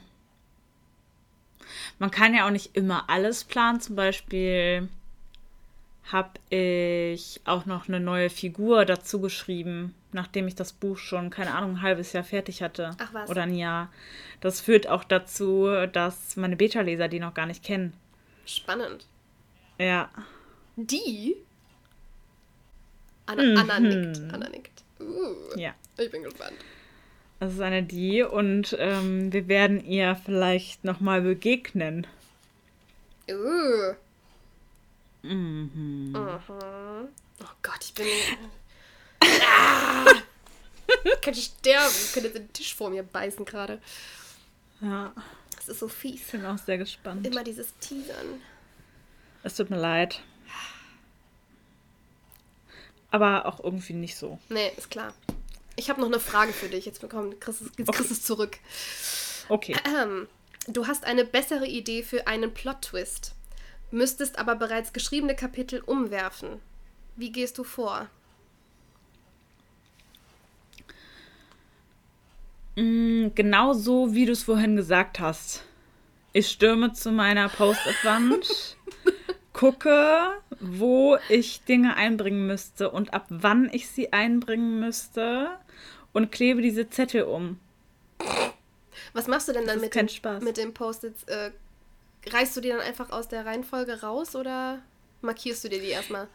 man kann ja auch nicht immer alles planen. Zum Beispiel habe ich auch noch eine neue Figur dazu geschrieben, nachdem ich das Buch schon, keine Ahnung, ein halbes Jahr fertig hatte. Ach was. Oder ein Jahr. Das führt auch dazu, dass meine Beta-Leser die noch gar nicht kennen. Spannend. Ja. Die? Anna, Mhm. Anna nickt. Anna nickt. Uh, Ja. ich bin gespannt. Das ist eine die und ähm, wir werden ihr vielleicht nochmal begegnen. Uh. Mhm. Mhm. Oh Gott, ich bin. ah! Ich könnte sterben. Ich könnte jetzt den Tisch vor mir beißen gerade. Ja, Das ist so fies. ich bin auch sehr gespannt. Immer dieses Teasern. Es tut mir leid. Aber auch irgendwie nicht so. Nee, ist klar. Ich habe noch eine Frage für dich. Jetzt, bekommen, du- jetzt Okay. es zurück. Okay. Ähm, du hast eine bessere Idee für einen Plot-Twist, müsstest aber bereits geschriebene Kapitel umwerfen. Wie gehst du vor? Mm, Genau so, wie du es vorhin gesagt hast. Ich stürme zu meiner Post-it-Wand, gucke, wo ich Dinge einbringen müsste und ab wann ich sie einbringen müsste und klebe diese Zettel um. Was machst du denn dann mit kein Spaß. mit den Post-its? Äh, reißt du die dann einfach aus der Reihenfolge raus oder markierst du dir die erstmal?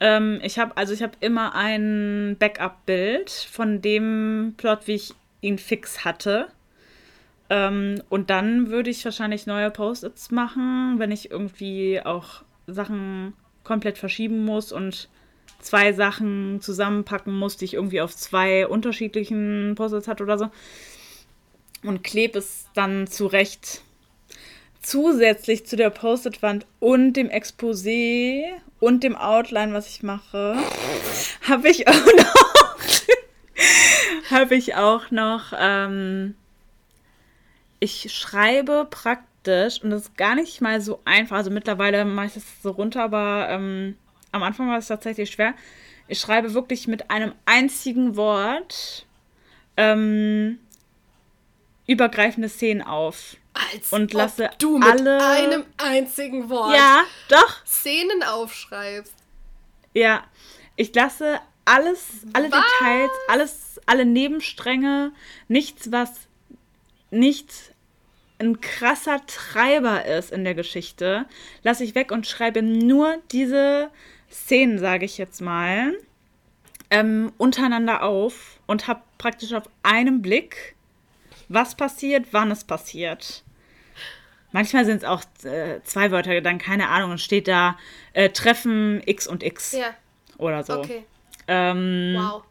Ähm, ich habe also ich habe immer ein Backup-Bild von dem Plot, wie ich ihn fix hatte. Ähm, und dann würde ich wahrscheinlich neue Post-its machen, wenn ich irgendwie auch Sachen komplett verschieben muss und zwei Sachen zusammenpacken muss, die ich irgendwie auf zwei unterschiedlichen Post-its hatte oder so. Und klebe es dann zurecht zusätzlich zu der Post-it-Wand und dem Exposé und dem Outline, was ich mache, habe ich auch noch, habe ich auch noch, ähm, ich schreibe praktisch und das ist gar nicht mal so einfach. Also mittlerweile mache ich das so runter, aber ähm, am Anfang war es tatsächlich schwer. Ich schreibe wirklich mit einem einzigen Wort ähm, übergreifende Szenen auf. Als Und lasse du mit alle- einem einzigen Wort Ja, doch. Szenen aufschreibst. Ja, ich lasse alles, alle Was? Details, alles, alle Nebenstränge, nichts, was nicht ein krasser Treiber ist in der Geschichte, lasse ich weg und schreibe nur diese Szenen, sage ich jetzt mal, ähm, untereinander auf und habe praktisch auf einem Blick, was passiert, wann es passiert. Manchmal sind es auch äh, zwei Wörter, dann keine Ahnung, und steht da äh, Treffen X und X Ja, oder so. okay. Ähm, Wow.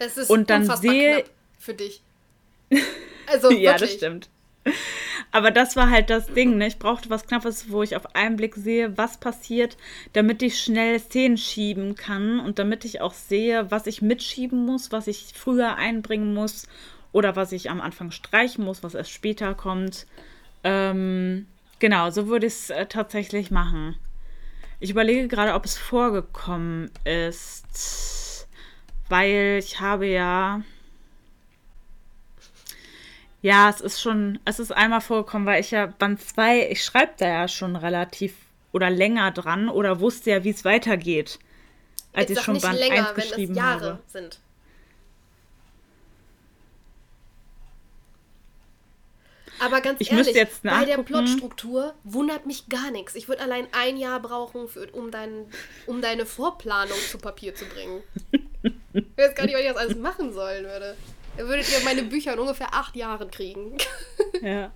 Es ist Und dann sehe- für dich. Also ja, wirklich. das stimmt. Aber das war halt das Ding, ne? Ich brauchte was Knappes, wo ich auf einen Blick sehe, was passiert, damit ich schnell Szenen schieben kann und damit ich auch sehe, was ich mitschieben muss, was ich früher einbringen muss oder was ich am Anfang streichen muss, was erst später kommt. Ähm, genau, so würde ich es äh, tatsächlich machen. Ich überlege gerade, ob es vorgekommen ist, weil ich habe ja ja, es ist schon, es ist einmal vorgekommen, weil ich ja Band 2, ich schreibe da ja schon relativ oder länger dran oder wusste ja, wie es weitergeht, als Jetzt ich schon Band länger, 1 geschrieben wenn es Jahre habe. sind. Aber ganz ich ehrlich, jetzt bei der Plotstruktur wundert mich gar nichts. Ich würde allein ein Jahr brauchen, für, um, dein, um deine Vorplanung zu Papier zu bringen. ich weiß gar nicht, was ich das alles machen sollen würde. Würdet ihr meine Bücher in ungefähr acht Jahren kriegen. ja.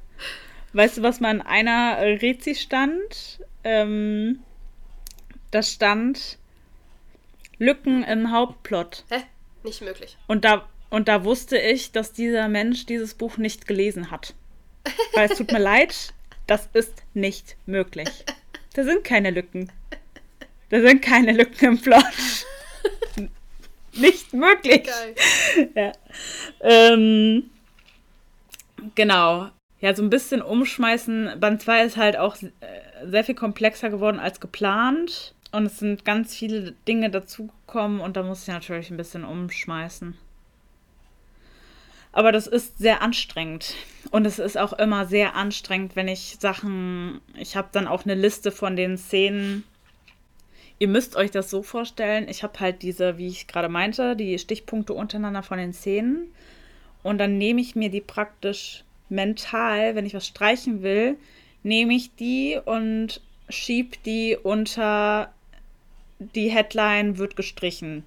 Weißt du, was mal in einer Rezi stand? Ähm, da stand Lücken im Hauptplot. Hä? Nicht möglich. Und da, und da wusste ich, dass dieser Mensch dieses Buch nicht gelesen hat. Weil es tut mir leid, das ist nicht möglich. Da sind keine Lücken. Da sind keine Lücken im Plot nicht möglich. Geil. Ja. Ähm, genau. Ja, so ein bisschen umschmeißen. Band 2 ist halt auch äh, sehr viel komplexer geworden als geplant. Und es sind ganz viele Dinge dazugekommen und da muss ich natürlich ein bisschen umschmeißen. Aber das ist sehr anstrengend. Und es ist auch immer sehr anstrengend, wenn ich Sachen. Ich habe dann auch eine Liste von den Szenen, Ihr müsst euch das so vorstellen, ich habe halt diese, wie ich gerade meinte, die Stichpunkte untereinander von den Szenen. Und dann nehme ich mir die praktisch mental, wenn ich was streichen will, nehme ich die und schiebe die unter die Headline wird gestrichen.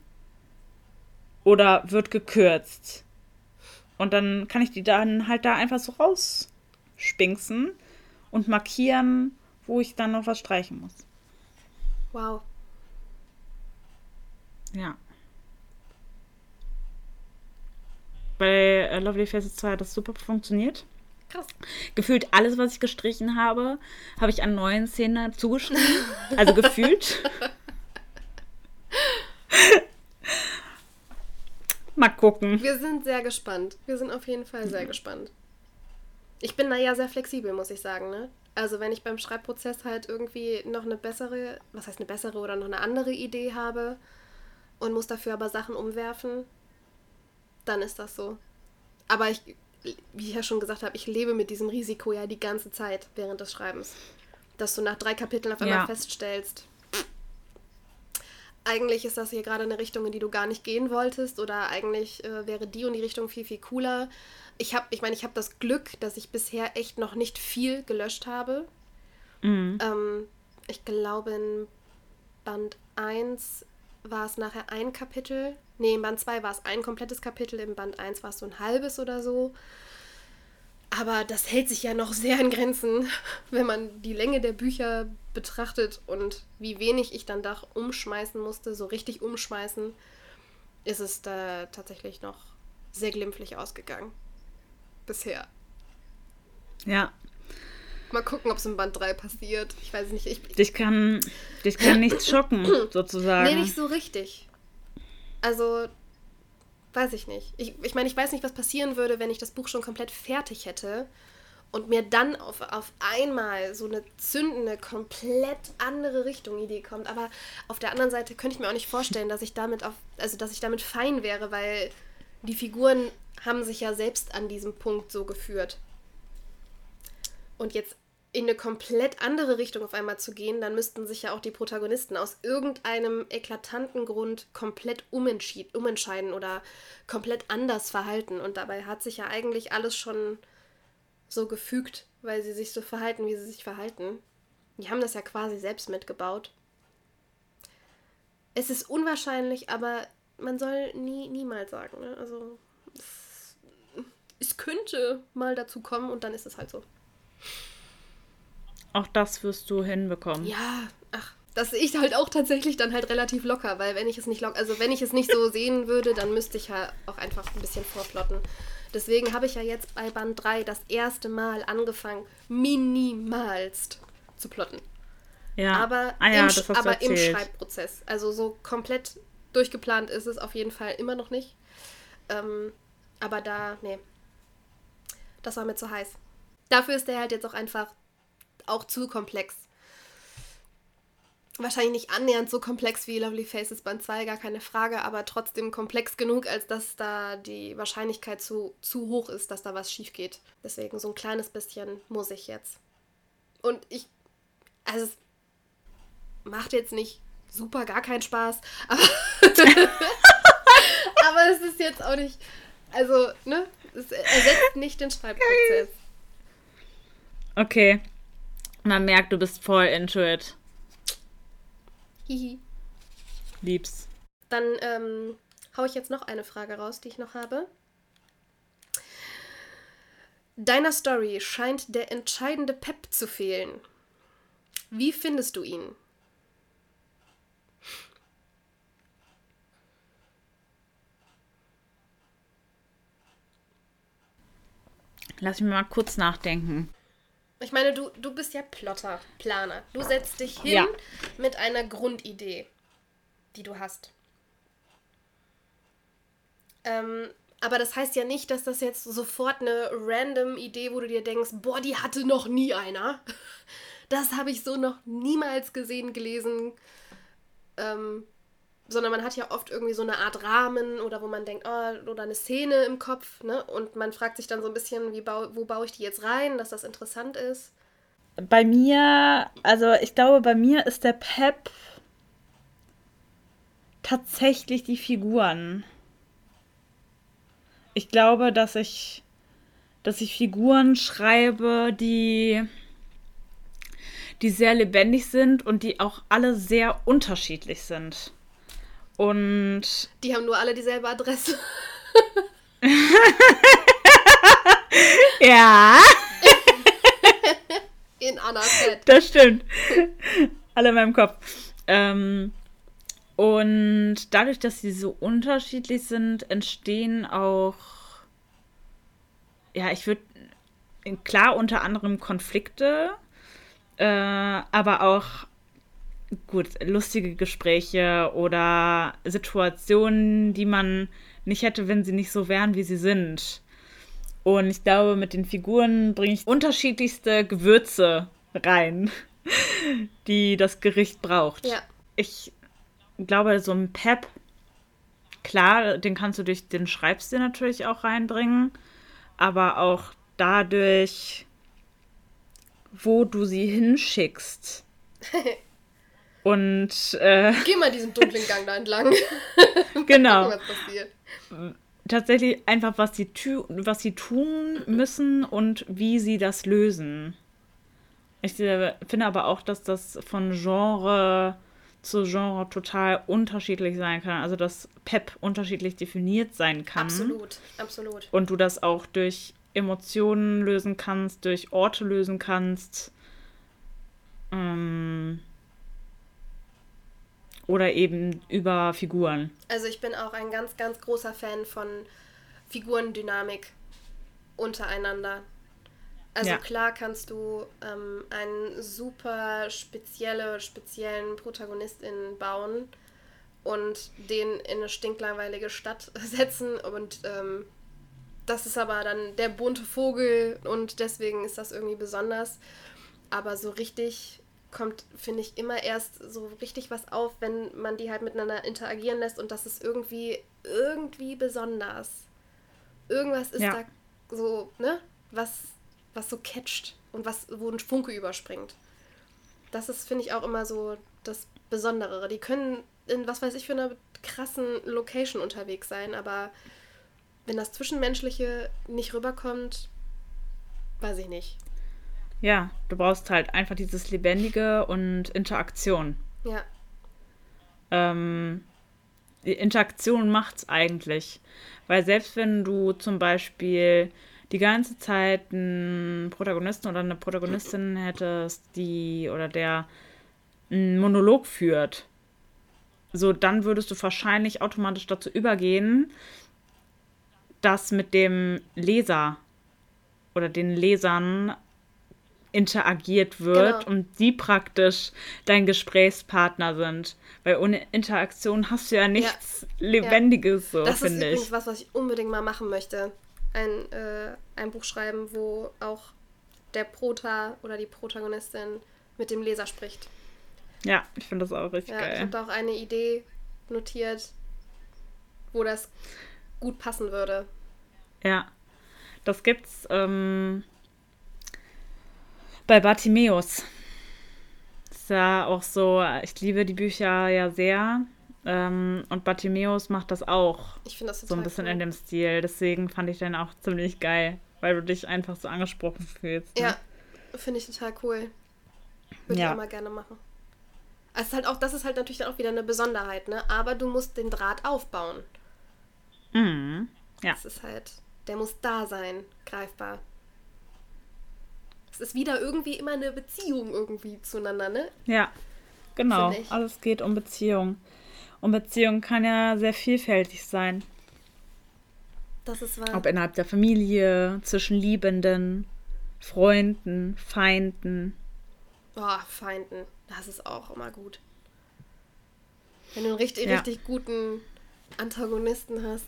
Oder wird gekürzt. Und dann kann ich die dann halt da einfach so rausspinksen und markieren, wo ich dann noch was streichen muss. Wow. Ja. Bei äh, Lovely Faces 2 hat das super funktioniert. Krass. Gefühlt alles, was ich gestrichen habe, habe ich an neuen Szenen zugeschrieben. Also gefühlt. Mal gucken. Wir sind sehr gespannt. Wir sind auf jeden Fall sehr gespannt. Ich bin da ja sehr flexibel, muss ich sagen, ne? Also wenn ich beim Schreibprozess halt irgendwie noch eine bessere, was heißt eine bessere oder noch eine andere Idee habe, und muss dafür aber Sachen umwerfen, dann ist das so. Aber ich, wie ich ja schon gesagt habe, ich lebe mit diesem Risiko ja die ganze Zeit während des Schreibens. Dass du nach drei Kapiteln auf einmal ja. feststellst, eigentlich ist das hier gerade eine Richtung, in die du gar nicht gehen wolltest oder eigentlich äh, wäre die und die Richtung viel, viel cooler. Ich habe, ich meine, ich habe das Glück, dass ich bisher echt noch nicht viel gelöscht habe. Mhm. Ähm, ich glaube, in Band 1 war es nachher ein Kapitel. Nee, im Band 2 war es ein komplettes Kapitel, im Band 1 war es so ein halbes oder so. Aber das hält sich ja noch sehr in Grenzen, wenn man die Länge der Bücher betrachtet und wie wenig ich dann da umschmeißen musste, so richtig umschmeißen, ist es da tatsächlich noch sehr glimpflich ausgegangen. Bisher. Ja, Mal gucken, ob es im Band 3 passiert. Ich weiß nicht. Ich, dich, kann, dich kann nichts schocken, sozusagen. Nee, nicht so richtig. Also, weiß ich nicht. Ich, ich meine, ich weiß nicht, was passieren würde, wenn ich das Buch schon komplett fertig hätte und mir dann auf, auf einmal so eine zündende, komplett andere Richtung Idee kommt. Aber auf der anderen Seite könnte ich mir auch nicht vorstellen, dass ich damit auf, also dass ich damit fein wäre, weil die Figuren haben sich ja selbst an diesem Punkt so geführt. Und jetzt in eine komplett andere Richtung auf einmal zu gehen, dann müssten sich ja auch die Protagonisten aus irgendeinem eklatanten Grund komplett umentscheiden oder komplett anders verhalten. Und dabei hat sich ja eigentlich alles schon so gefügt, weil sie sich so verhalten, wie sie sich verhalten. Die haben das ja quasi selbst mitgebaut. Es ist unwahrscheinlich, aber man soll nie, niemals sagen. Ne? Also es, es könnte mal dazu kommen und dann ist es halt so. Auch das wirst du hinbekommen. Ja, ach, das sehe ich halt auch tatsächlich dann halt relativ locker, weil wenn ich es nicht locker, also wenn ich es nicht so sehen würde, dann müsste ich ja auch einfach ein bisschen vorplotten. Deswegen habe ich ja jetzt bei Band 3 das erste Mal angefangen, minimalst zu plotten. Ja. Aber, ah, ja, im, aber im. Schreibprozess. Also so komplett durchgeplant ist es auf jeden Fall immer noch nicht. Ähm, aber da, nee. Das war mir zu heiß. Dafür ist der halt jetzt auch einfach auch zu komplex. Wahrscheinlich nicht annähernd so komplex wie Lovely Faces Band 2, gar keine Frage, aber trotzdem komplex genug, als dass da die Wahrscheinlichkeit zu, zu hoch ist, dass da was schief geht. Deswegen so ein kleines bisschen muss ich jetzt. Und ich, also es macht jetzt nicht super gar keinen Spaß, aber, aber es ist jetzt auch nicht, also, ne, es ersetzt nicht den Schreibprozess. Okay. Man merkt, du bist voll into it. Hihi. Lieb's. Dann ähm, hau ich jetzt noch eine Frage raus, die ich noch habe. Deiner Story scheint der entscheidende Pep zu fehlen. Wie findest du ihn? Lass mich mal kurz nachdenken. Ich meine, du, du bist ja Plotter, Planer. Du setzt dich hin Ja. mit einer Grundidee, die du hast. Ähm, aber das heißt ja nicht, dass das jetzt sofort eine random Idee, wo du dir denkst, boah, die hatte noch nie einer. Das habe ich so noch niemals gesehen, gelesen. Ähm, sondern man hat ja oft irgendwie so eine Art Rahmen oder wo man denkt, oh, oder eine Szene im Kopf, ne? Und man fragt sich dann so ein bisschen, wie bau, wo baue ich die jetzt rein, dass das interessant ist. Bei mir, also ich glaube, bei mir ist der Pep tatsächlich die Figuren. Ich glaube, dass ich, dass ich Figuren schreibe, die, die sehr lebendig sind und die auch alle sehr unterschiedlich sind. Und Die haben nur alle dieselbe Adresse. ja, In Anna Fett. das stimmt. Alle in meinem Kopf. Ähm, und dadurch, dass sie so unterschiedlich sind, entstehen auch, ja, ich würde, klar, unter anderem Konflikte, äh, aber auch, gut, lustige Gespräche oder Situationen, die man nicht hätte, wenn sie nicht so wären, wie sie sind. Und ich glaube, mit den Figuren bringe ich unterschiedlichste Gewürze rein, die das Gericht braucht. Ja. Ich glaube, so ein Pep, klar, den kannst du durch den Schreibstil natürlich auch reinbringen, aber auch dadurch, wo du sie hinschickst. Und äh, Geh mal diesen dunklen Gang da entlang. genau. was passiert. tatsächlich einfach, was sie, was sie tun müssen und wie sie das lösen. Ich äh, finde aber auch, dass das von Genre zu Genre total unterschiedlich sein kann. Also, dass Pep unterschiedlich definiert sein kann. Absolut, absolut. Und du das auch durch Emotionen lösen kannst, durch Orte lösen kannst. Ähm, oder eben über Figuren. Also ich bin auch ein ganz, ganz großer Fan von Figurendynamik untereinander. Also Ja. klar kannst du ähm, einen super spezielle, speziellen Protagonistin bauen und den in eine stinklangweilige Stadt setzen und ähm, das ist aber dann der bunte Vogel und deswegen ist das irgendwie besonders. Aber so richtig kommt, finde ich, immer erst so richtig was auf, wenn man die halt miteinander interagieren lässt und das ist irgendwie, irgendwie besonders. Irgendwas ist Ja. da so, ne? Was, was so catcht und was, wo ein Funke überspringt. Das ist, finde ich, auch immer so das Besondere. Die können in was weiß ich für einer krassen Location unterwegs sein, aber wenn das Zwischenmenschliche nicht rüberkommt, weiß ich nicht. Ja, du brauchst halt einfach dieses Lebendige und Interaktion. Ja, Ähm, die Interaktion macht's eigentlich. Weil selbst wenn du zum Beispiel die ganze Zeit einen Protagonisten oder eine Protagonistin hättest, die oder der einen Monolog führt, so dann würdest du wahrscheinlich automatisch dazu übergehen, das mit dem Leser oder den Lesern interagiert wird Genau. und die praktisch dein Gesprächspartner sind. Weil ohne Interaktion hast du ja nichts Lebendiges, so Das ist finde übrigens ich. was, was ich unbedingt mal machen möchte. Ein, äh, ein Buch schreiben, wo auch der Prota oder die Protagonistin mit dem Leser spricht. Ja, ich finde das auch richtig Ja, ich geil. habe da auch eine Idee notiert, wo das gut passen würde. Ja, das gibt's ähm, bei Bartimeus. Ist ja auch so, ich liebe die Bücher ja sehr. Ähm, und Bartimeus macht das auch Ich finde das so total ein bisschen cool. in dem Stil. Deswegen fand ich den auch ziemlich geil, weil du dich einfach so angesprochen fühlst. Ne? Ja, finde ich total cool. Würde Ja. ich auch mal gerne machen. Es ist halt auch, das ist halt natürlich dann auch wieder eine Besonderheit, ne? Aber du musst den Draht aufbauen. Mhm. Ja. Das ist halt, der muss da sein, greifbar. Es ist wieder irgendwie immer eine Beziehung irgendwie zueinander, ne? Ja, genau. Ich. Alles geht um Beziehung. Und Beziehung kann ja sehr vielfältig sein. Das ist wahr. Ob innerhalb der Familie, zwischen Liebenden, Freunden, Feinden. Oh, Feinden. Das ist auch immer gut. Wenn du einen richtig, Ja. richtig guten Antagonisten hast,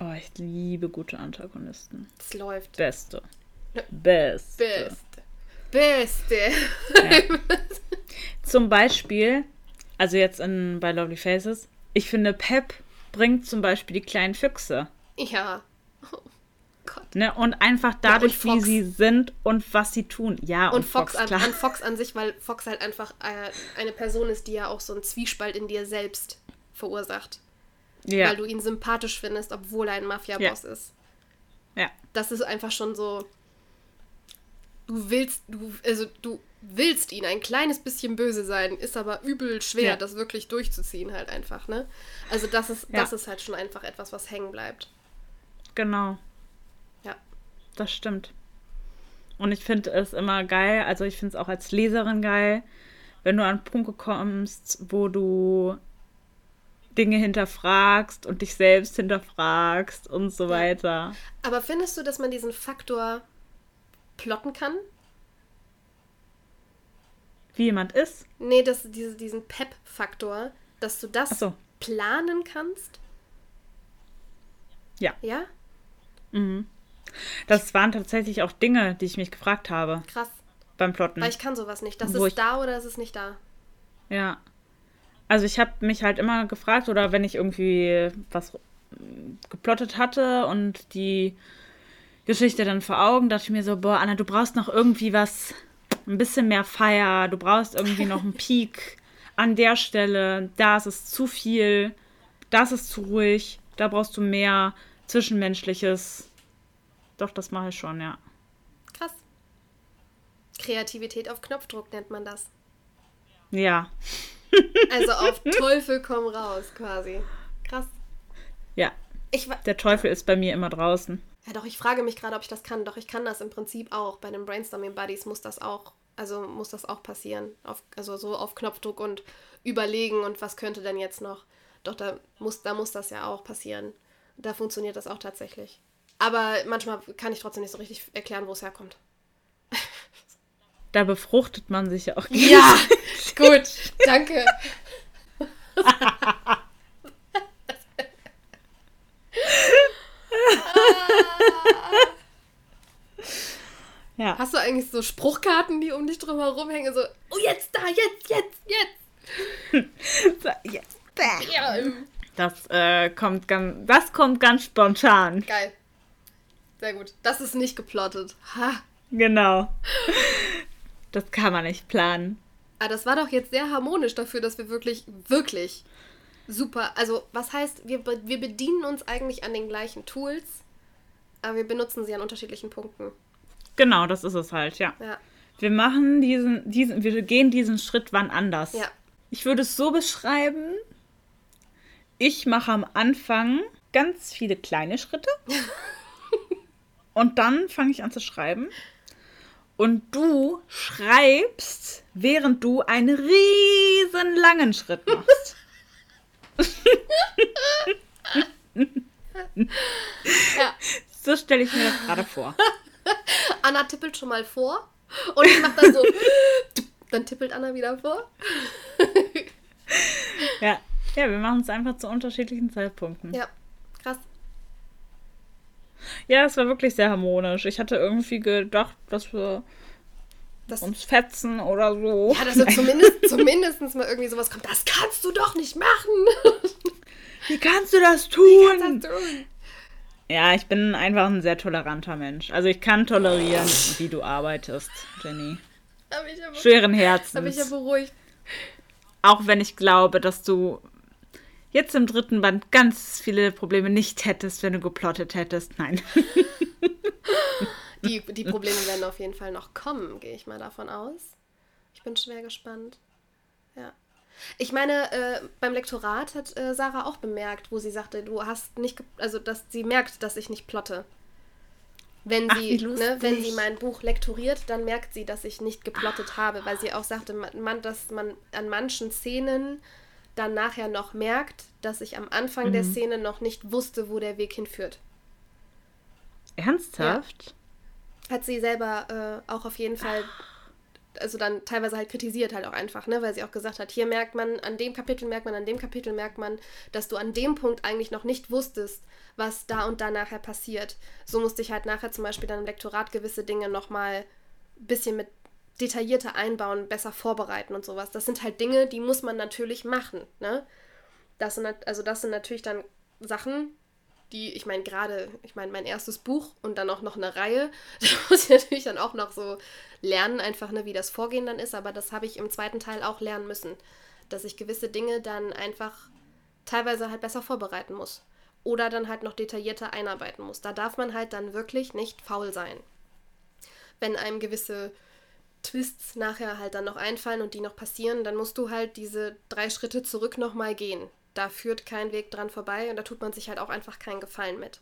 Oh, ich liebe gute Antagonisten. das läuft. Beste. Ja. Beste. Beste. Beste. Ja. Zum Beispiel, also jetzt in, bei Lovely Faces, ich finde, Pep bringt zum Beispiel die kleinen Füchse. Ja. Oh Gott. Ne? Und einfach dadurch, wie Fox. sie sind und was sie tun. Ja, und, Und Fox, an, klar. an Fox an sich, weil Fox halt einfach äh, eine Person ist, die ja auch so einen Zwiespalt in dir selbst verursacht. ja. Weil du ihn sympathisch findest, obwohl er ein Mafia-Boss ist. ja. Das ist einfach schon so. Du willst, du, also du willst ihn ein kleines bisschen böse sein, ist aber übel schwer, Ja. das wirklich durchzuziehen, halt einfach, ne? Also das ist, Ja. das ist halt schon einfach etwas, was hängen bleibt. Genau. Ja. Das stimmt. Und ich finde es immer geil, also ich finde es auch als Leserin geil, wenn du an Punkte kommst, wo du Dinge hinterfragst und dich selbst hinterfragst und so weiter. Aber findest du, dass man diesen Faktor plotten kann? Wie jemand ist. Nee, dass diese, diesen Pep-Faktor, dass du das so. planen kannst? Ja. Ja? Mhm. Das waren tatsächlich auch Dinge, die ich mich gefragt habe Krass. beim Plotten. Weil ich kann sowas nicht. Das Wo ist da oder ist es nicht da? Ja. Also ich habe mich halt immer gefragt, oder wenn ich irgendwie was geplottet hatte und die Geschichte dann vor Augen, dachte ich mir so, boah, Anna, du brauchst noch irgendwie was, ein bisschen mehr Feier, du brauchst irgendwie noch einen Peak an der Stelle, da ist es zu viel, das ist zu ruhig, da brauchst du mehr Zwischenmenschliches. Doch, das mache ich schon, ja. Krass. Kreativität auf Knopfdruck nennt man das. Ja, Also auf Teufel komm raus, quasi. Krass. ja. Ich, Der Teufel ist bei mir immer draußen. Ja, doch, ich frage mich gerade, ob ich das kann. Doch, ich kann das im Prinzip auch. Bei den Brainstorming Buddies muss das auch, also muss das auch passieren. Auf, also so auf Knopfdruck und überlegen und was könnte denn jetzt noch. Doch, da muss, da muss das ja auch passieren. Da funktioniert das auch tatsächlich. Aber manchmal kann ich trotzdem nicht so richtig erklären, wo es herkommt. Da befruchtet man sich ja auch. Ja, gut, danke. Ja. Hast du eigentlich so Spruchkarten, die um dich drum herum hängen? So, oh, jetzt da, jetzt, jetzt, jetzt. So, jetzt. Ja, ähm, Das, äh, kommt ganz, das kommt ganz spontan. geil. Sehr gut. Das ist nicht geplottet. Ha. Genau. Das kann man nicht planen. Aber das war doch jetzt sehr harmonisch dafür, dass wir wirklich, wirklich super. Also, was heißt, wir, wir bedienen uns eigentlich an den gleichen Tools, aber wir benutzen sie an unterschiedlichen Punkten. Genau, das ist es halt, ja. Ja. Wir machen diesen, diesen, wir gehen diesen Schritt wann anders. Ja. Ich würde es so beschreiben, ich mache am Anfang ganz viele kleine Schritte und dann fange ich an zu schreiben und du schreibst, während du einen riesen langen Schritt machst. Ja. So stelle ich mir das gerade vor. Anna tippelt schon mal vor und ich mache dann so, dann tippelt Anna wieder vor. ja. ja, wir machen es einfach zu unterschiedlichen Zeitpunkten. Ja, krass. Ja, es war wirklich sehr harmonisch. Ich hatte irgendwie gedacht, dass wir das, uns fetzen oder so. Ja, dass so zumindest, zumindest mal irgendwie sowas kommt. Das kannst du doch nicht machen. Wie kannst du das tun? Wie kannst du das tun? Ja, ich bin einfach ein sehr toleranter Mensch. Also ich kann tolerieren, wie du arbeitest, Jenny. Ja Schweren Herzens. Hab ich ja beruhigt. Auch wenn ich glaube, dass du jetzt im dritten Band ganz viele Probleme nicht hättest, wenn du geplottet hättest. Nein. Die, die Probleme werden auf jeden Fall noch kommen, gehe ich mal davon aus. Ich bin schwer gespannt. Ja. Ich meine, äh, beim Lektorat hat äh, Sarah auch bemerkt, wo sie sagte, du hast nicht, also dass sie merkt, dass ich nicht plotte. Wenn sie, Ach, ne, wenn sie mein Buch lektoriert, dann merkt sie, dass ich nicht geplottet habe, weil sie auch sagte, man, dass man an manchen Szenen dann nachher noch merkt, dass ich am Anfang mhm. der Szene noch nicht wusste, wo der Weg hinführt. Ernsthaft? Ja. Hat sie selber äh, auch auf jeden Fall also dann teilweise halt kritisiert halt auch einfach, ne, weil sie auch gesagt hat, hier merkt man, an dem Kapitel merkt man, an dem Kapitel merkt man, dass du an dem Punkt eigentlich noch nicht wusstest, was da und da nachher passiert. So musste ich halt nachher zum Beispiel dann im Lektorat gewisse Dinge nochmal ein bisschen mit detaillierter einbauen, besser vorbereiten und sowas. Das sind halt Dinge, die muss man natürlich machen, ne? Das sind, also das sind natürlich dann Sachen, die, ich meine, gerade, ich meine, mein erstes Buch und dann auch noch eine Reihe, da muss ich natürlich dann auch noch so lernen, einfach, ne, wie das Vorgehen dann ist, aber das habe ich im zweiten Teil auch lernen müssen, dass ich gewisse Dinge dann einfach teilweise halt besser vorbereiten muss oder dann halt noch detaillierter einarbeiten muss. Da darf man halt dann wirklich nicht faul sein. Wenn einem gewisse Twists nachher halt dann noch einfallen und die noch passieren, dann musst du halt diese drei Schritte zurück nochmal gehen da führt kein Weg dran vorbei und da tut man sich halt auch einfach keinen Gefallen mit.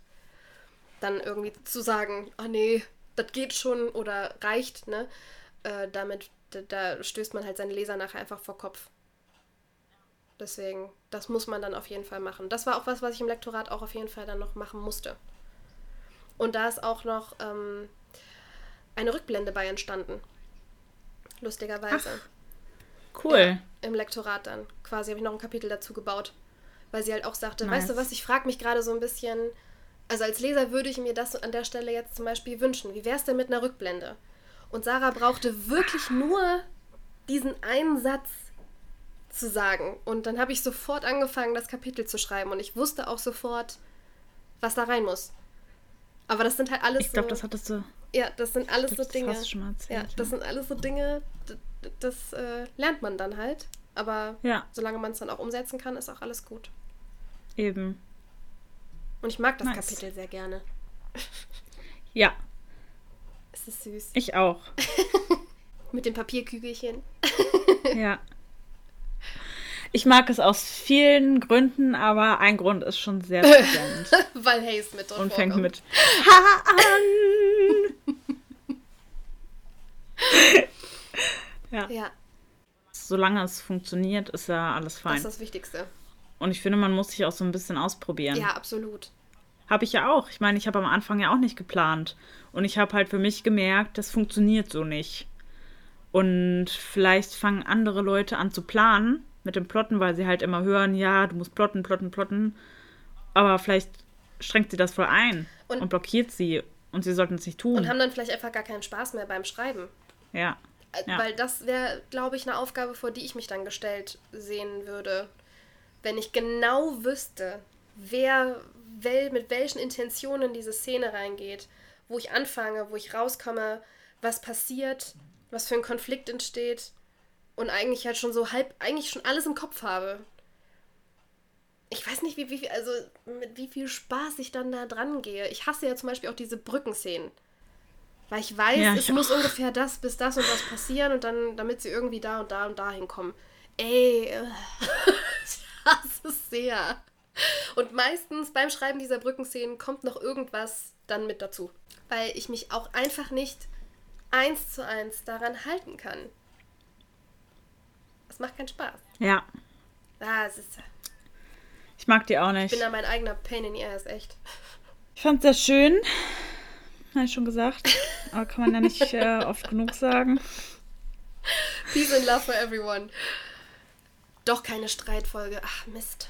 Dann irgendwie zu sagen, ah oh nee, das geht schon oder reicht, ne? Äh, damit, da, da stößt man halt seine Leser nachher einfach vor Kopf. Deswegen, das muss man dann auf jeden Fall machen. Das war auch was, was ich im Lektorat auch auf jeden Fall dann noch machen musste. Und da ist auch noch ähm, eine Rückblende bei entstanden. Lustigerweise. Ach. Cool. Ja, Im Lektorat dann. Quasi habe ich noch ein Kapitel dazu gebaut. Weil sie halt auch sagte, nice. weißt du was, ich frage mich gerade so ein bisschen, also als Leser würde ich mir das an der Stelle jetzt zum Beispiel wünschen. Wie wäre es denn mit einer Rückblende? Und Sarah brauchte wirklich nur diesen einen Satz zu sagen. Und dann habe ich sofort angefangen, das Kapitel zu schreiben. Und ich wusste auch sofort, was da rein muss. Aber das sind halt alles. Ich glaube, so, das hattest du. Ja, das sind alles das so Dinge. Schon mal erzählt, ja, das sind alles so Dinge, das äh, lernt man dann halt. Aber ja. solange man es dann auch umsetzen kann, ist auch alles gut. Eben. Und ich mag das nice. Kapitel sehr gerne. Ja. Es ist süß. Ich auch. Mit dem Papierkügelchen. ja. Ich mag es aus vielen Gründen, aber ein Grund ist schon sehr präsent. Weil Haze mit drin Und fängt mit Ha an! Ja. ja. Solange es funktioniert, ist ja alles fein. Das ist das Wichtigste. Und ich finde, man muss sich auch so ein bisschen ausprobieren. Ja, absolut. Habe ich ja auch. Ich meine, ich habe am Anfang ja auch nicht geplant. Und ich habe halt für mich gemerkt, das funktioniert so nicht. Und vielleicht fangen andere Leute an zu planen mit dem Plotten, weil sie halt immer hören, ja, du musst plotten, plotten, plotten. Aber vielleicht strengt sie das voll ein und, und blockiert sie. Und sie sollten es nicht tun. Und haben dann vielleicht einfach gar keinen Spaß mehr beim Schreiben. Ja. Ja. Weil das wäre, glaube ich, eine Aufgabe, vor die ich mich dann gestellt sehen würde. Wenn ich genau wüsste, wer wel, mit welchen Intentionen diese Szene reingeht, wo ich anfange, wo ich rauskomme, was passiert, was für ein Konflikt entsteht und eigentlich halt schon so halb, eigentlich schon alles im Kopf habe. Ich weiß nicht, wie, wie, also mit wie viel Spaß ich dann da dran gehe. Ich hasse ja zum Beispiel auch diese Brückenszenen. Weil ich weiß, ja, ich es auch. muss ungefähr das bis das und das passieren und dann, damit sie irgendwie da und da und da hinkommen. Ey, äh, das ist sehr. Und meistens beim Schreiben dieser Brückenszenen kommt noch irgendwas dann mit dazu. Weil ich mich auch einfach nicht eins zu eins daran halten kann. Es macht keinen Spaß. Ja. Ah, es ist. Ich mag die auch nicht. Ich bin da mein eigener Pain in the Ass, echt. Ich fand sehr schön. Habe ich schon gesagt. Aber kann man ja nicht äh, oft genug sagen. Peace and love for everyone. Doch keine Streitfolge. Ach, Mist.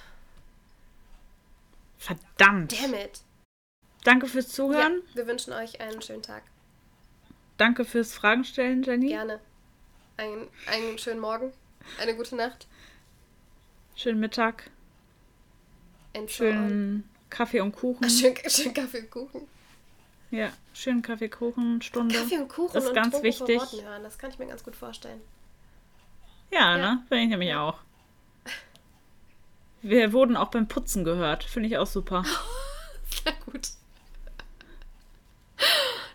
Verdammt. Damn it. Danke fürs Zuhören. Ja, wir wünschen euch einen schönen Tag. Danke fürs Fragen stellen, Jenny. Gerne. Ein, einen schönen Morgen. Eine gute Nacht. Schönen Mittag. And so Schönen Kaffee und Kuchen. on. Schön, schön Kaffee und Kuchen. Ja, schönen Kaffee, Kuchen, Stunde. Kaffee und Kuchen Das ist und ganz vor wichtig. Worten hören. Das kann ich mir ganz gut vorstellen. Ja, Ja. ne? Finde ich nämlich auch. Wir wurden auch beim Putzen gehört. Finde ich auch super. Sehr gut.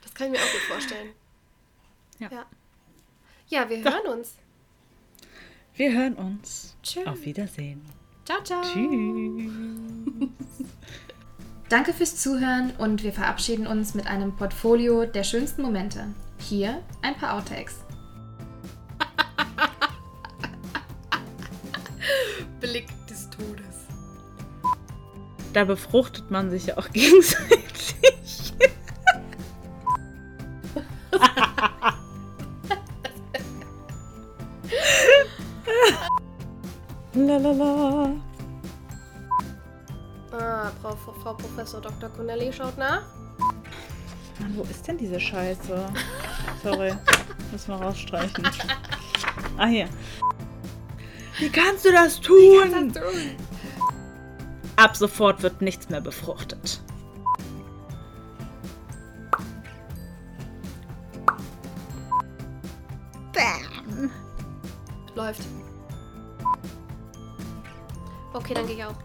Das kann ich mir auch gut vorstellen. Ja. Ja, ja wir hören uns. Wir hören uns. Tschüss. Auf Wiedersehen. Ciao, ciao. Tschüss. Danke fürs Zuhören und wir verabschieden uns mit einem Portfolio der schönsten Momente. Hier ein paar Outtakes. Blick des Todes. Da befruchtet man sich ja auch gegenseitig. Lalala. Ah, Frau, Frau Professor Dr. Connelly schaut nach. Mann, wo ist denn diese Scheiße? Sorry, müssen wir rausstreichen. Ah, hier. Wie kannst du das tun? Ab sofort wird nichts mehr befruchtet. Bam. Läuft. Okay, dann gehe ich auch.